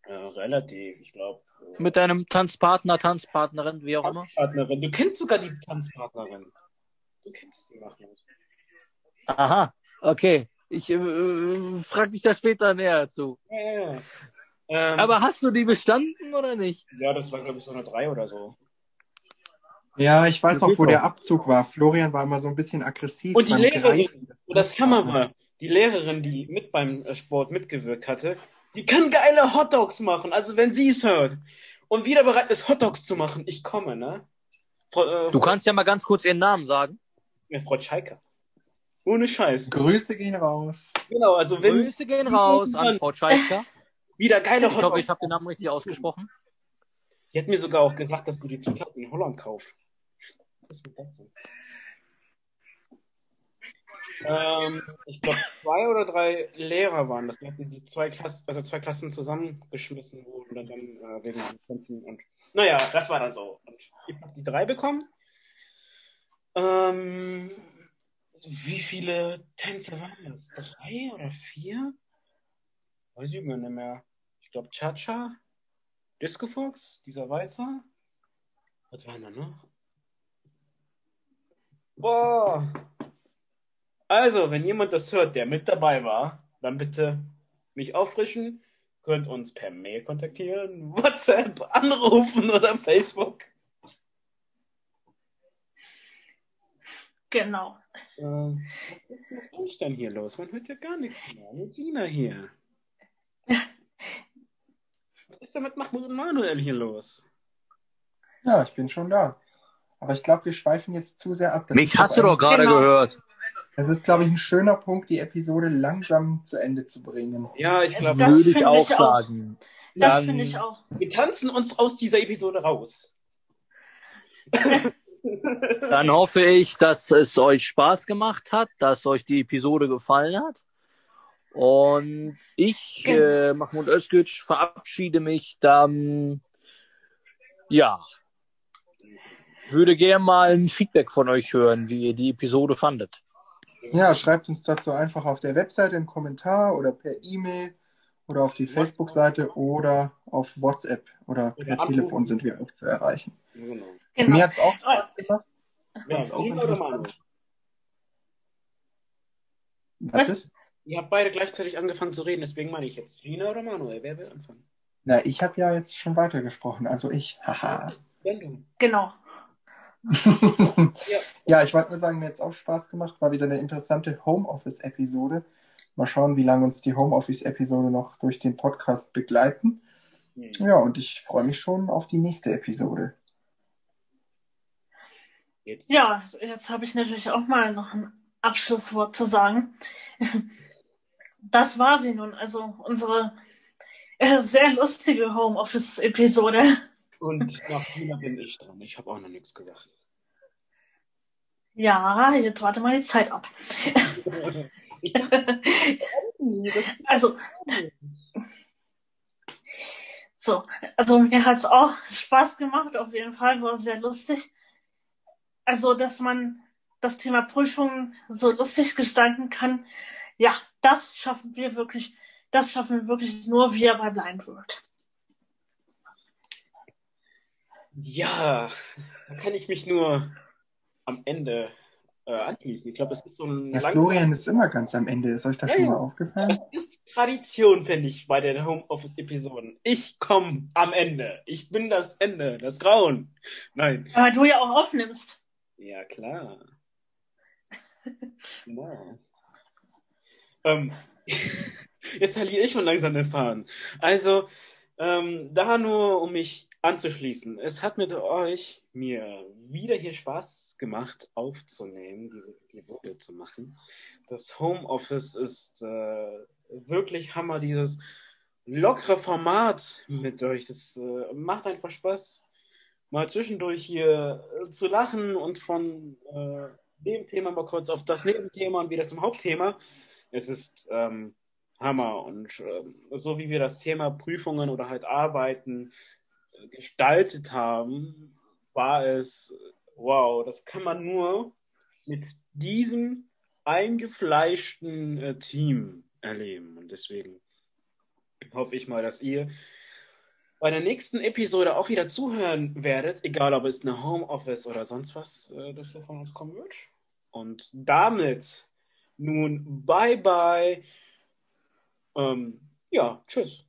Speaker 3: Ja, relativ, ich glaube.
Speaker 4: Mit deinem Tanzpartner, Tanzpartnerin, wie auch immer?
Speaker 3: Partnerin. Du kennst sogar die Tanzpartnerin. Du kennst die Mahmoud.
Speaker 4: Aha, okay. Ich äh, frage dich da später näher zu.
Speaker 3: Ja, ja, ja. Ähm,
Speaker 4: Aber hast du die bestanden oder nicht?
Speaker 3: ja, das war, glaube ich, so eine 3 oder so.
Speaker 2: Ja, ich weiß
Speaker 4: Das
Speaker 2: auch, wo der Abzug war. Florian war immer so ein bisschen aggressiv
Speaker 3: Und die
Speaker 2: beim
Speaker 3: Lehrerin,
Speaker 2: Greifen.
Speaker 3: wo das Hammer war, die Lehrerin, die mit beim äh, Sport mitgewirkt hatte, die kann geile Hotdogs machen, also wenn sie es hört. Und wieder bereit ist, Hotdogs zu machen, ich komme, ne? Frau, äh,
Speaker 4: Du kannst ja mal ganz kurz ihren Namen sagen.
Speaker 3: Ja, Frau Scheiker. Ohne Scheiß.
Speaker 2: Grüße gehen raus.
Speaker 3: Genau, also wenn
Speaker 4: Grüße gehen raus an Frau Tscheiska.
Speaker 3: Wieder geile
Speaker 4: Ich hoffe,
Speaker 3: Hotdogs.
Speaker 4: ich habe den Namen richtig ausgesprochen.
Speaker 3: Die hat mir sogar auch gesagt, dass sie die Zutaten in Holland kauft. Was ist mit dazu? Ähm, ich glaube, zwei oder drei Lehrer waren das. Wir hatten die zwei Klassen, also zwei Klassen zusammengeschmissen wurden dann, dann äh, wegen Tänzen und naja, das war dann so. Und ich habe die drei bekommen. Ähm, wie viele Tänze waren das? Drei oder vier? Weiß ich gar nicht mehr. Ich glaube Cha-Cha, Disco Fox, dieser Walzer. Was war da noch? Boah. Also, wenn jemand das hört, der mit dabei war, dann bitte mich auffrischen. Könnt uns per Mail kontaktieren, WhatsApp, anrufen oder Facebook.
Speaker 1: Genau.
Speaker 3: Äh, was ist mit euch denn hier los? Man hört ja gar nichts mehr. Nur Gina hier. Was ist denn mit Mahmoud und Manuel hier los?
Speaker 2: Ja, ich bin schon da. Aber ich glaube, wir schweifen jetzt zu sehr ab. Das
Speaker 4: Mich hast du doch gerade
Speaker 1: Genau.
Speaker 4: gehört.
Speaker 2: Es ist, glaube ich, ein schöner Punkt, die Episode langsam zu Ende zu bringen.
Speaker 3: Ja, ich glaube,
Speaker 1: Das
Speaker 4: Würde ich
Speaker 1: finde
Speaker 4: auch
Speaker 1: ich auch.
Speaker 4: sagen.
Speaker 1: Das
Speaker 4: Dann-
Speaker 1: finde ich auch.
Speaker 3: wir tanzen uns aus dieser Episode raus.
Speaker 4: Dann hoffe ich, dass es euch Spaß gemacht hat, dass euch die Episode gefallen hat. Und ich,
Speaker 1: Genau.
Speaker 4: äh, Mahmoud Özgüc, verabschiede mich dann, ja, würde gerne mal ein Feedback von euch hören, wie ihr die Episode fandet.
Speaker 2: Ja, schreibt uns dazu einfach auf der Webseite einen Kommentar oder per E-Mail oder auf die Facebook-Seite oder auf WhatsApp oder per
Speaker 3: Oder
Speaker 2: Telefon sind wir auch zu erreichen.
Speaker 3: Genau.
Speaker 1: Genau.
Speaker 2: Mir hat es auch Spaß gemacht.
Speaker 3: Ja,
Speaker 2: auch interessant. Was ist?
Speaker 3: Ihr habt beide gleichzeitig angefangen zu reden, deswegen meine ich jetzt Gina oder Manuel. Wer will anfangen?
Speaker 2: Na, ich habe ja jetzt schon weitergesprochen, also ich. Haha.
Speaker 3: Wenn du.
Speaker 1: Genau.
Speaker 2: ja, ich wollte nur sagen, mir hat es auch Spaß gemacht. War wieder eine interessante Homeoffice-Episode. Mal schauen, wie lange uns die Homeoffice-Episode noch durch den Podcast begleiten.
Speaker 3: Hm.
Speaker 2: Ja, und ich freue mich schon auf die nächste Episode.
Speaker 3: Jetzt.
Speaker 1: Ja, jetzt habe ich natürlich auch mal noch ein Abschlusswort zu sagen. Das war sie nun, also unsere äh, sehr lustige Homeoffice-Episode.
Speaker 3: Und nach Gina bin ich dran. Ich habe auch noch nichts gesagt.
Speaker 1: Ja, jetzt warte mal die Zeit ab. Also, so, also mir hat es auch Spaß gemacht, auf jeden Fall, war sehr lustig. Also, dass man das Thema Prüfungen so lustig gestalten kann, ja, das schaffen wir wirklich, das schaffen wir wirklich nur wir bei Blindword.
Speaker 3: ja, da kann ich mich nur am Ende äh, anschließen. Ich glaube, das ist so ein lang-
Speaker 2: Florian ist immer ganz am Ende. Ist euch das
Speaker 3: Ja,
Speaker 2: schon
Speaker 3: ja.
Speaker 2: mal aufgefallen?
Speaker 3: Das ist Tradition, finde ich, bei den Homeoffice-Episoden. Ich komme am Ende. Ich bin das Ende, das Grauen. Nein.
Speaker 1: Aber du ja auch aufnimmst.
Speaker 3: Ja, klar. Genau. Ähm, jetzt verliere ich schon langsam den Faden. Also, ähm, da nur, um mich anzuschließen. Es hat mit euch mir wieder hier Spaß gemacht, aufzunehmen, diese Episode zu machen. Das Homeoffice ist äh, wirklich Hammer, dieses lockere Format mit euch. Das äh, macht einfach Spaß, mal zwischendurch hier äh, zu lachen und von äh, dem Thema mal kurz auf das Nebenthema und wieder zum Hauptthema. Es ist ähm, Hammer und ähm, so wie wir das Thema Prüfungen oder halt Arbeiten äh, gestaltet haben, war es wow, das kann man nur mit diesem eingefleischten äh, Team erleben und deswegen hoffe ich mal, dass ihr bei der nächsten Episode auch wieder zuhören werdet, egal ob es eine Homeoffice oder sonst was äh, das so von uns kommen wird. Und damit nun bye bye. Ähm, ja, tschüss.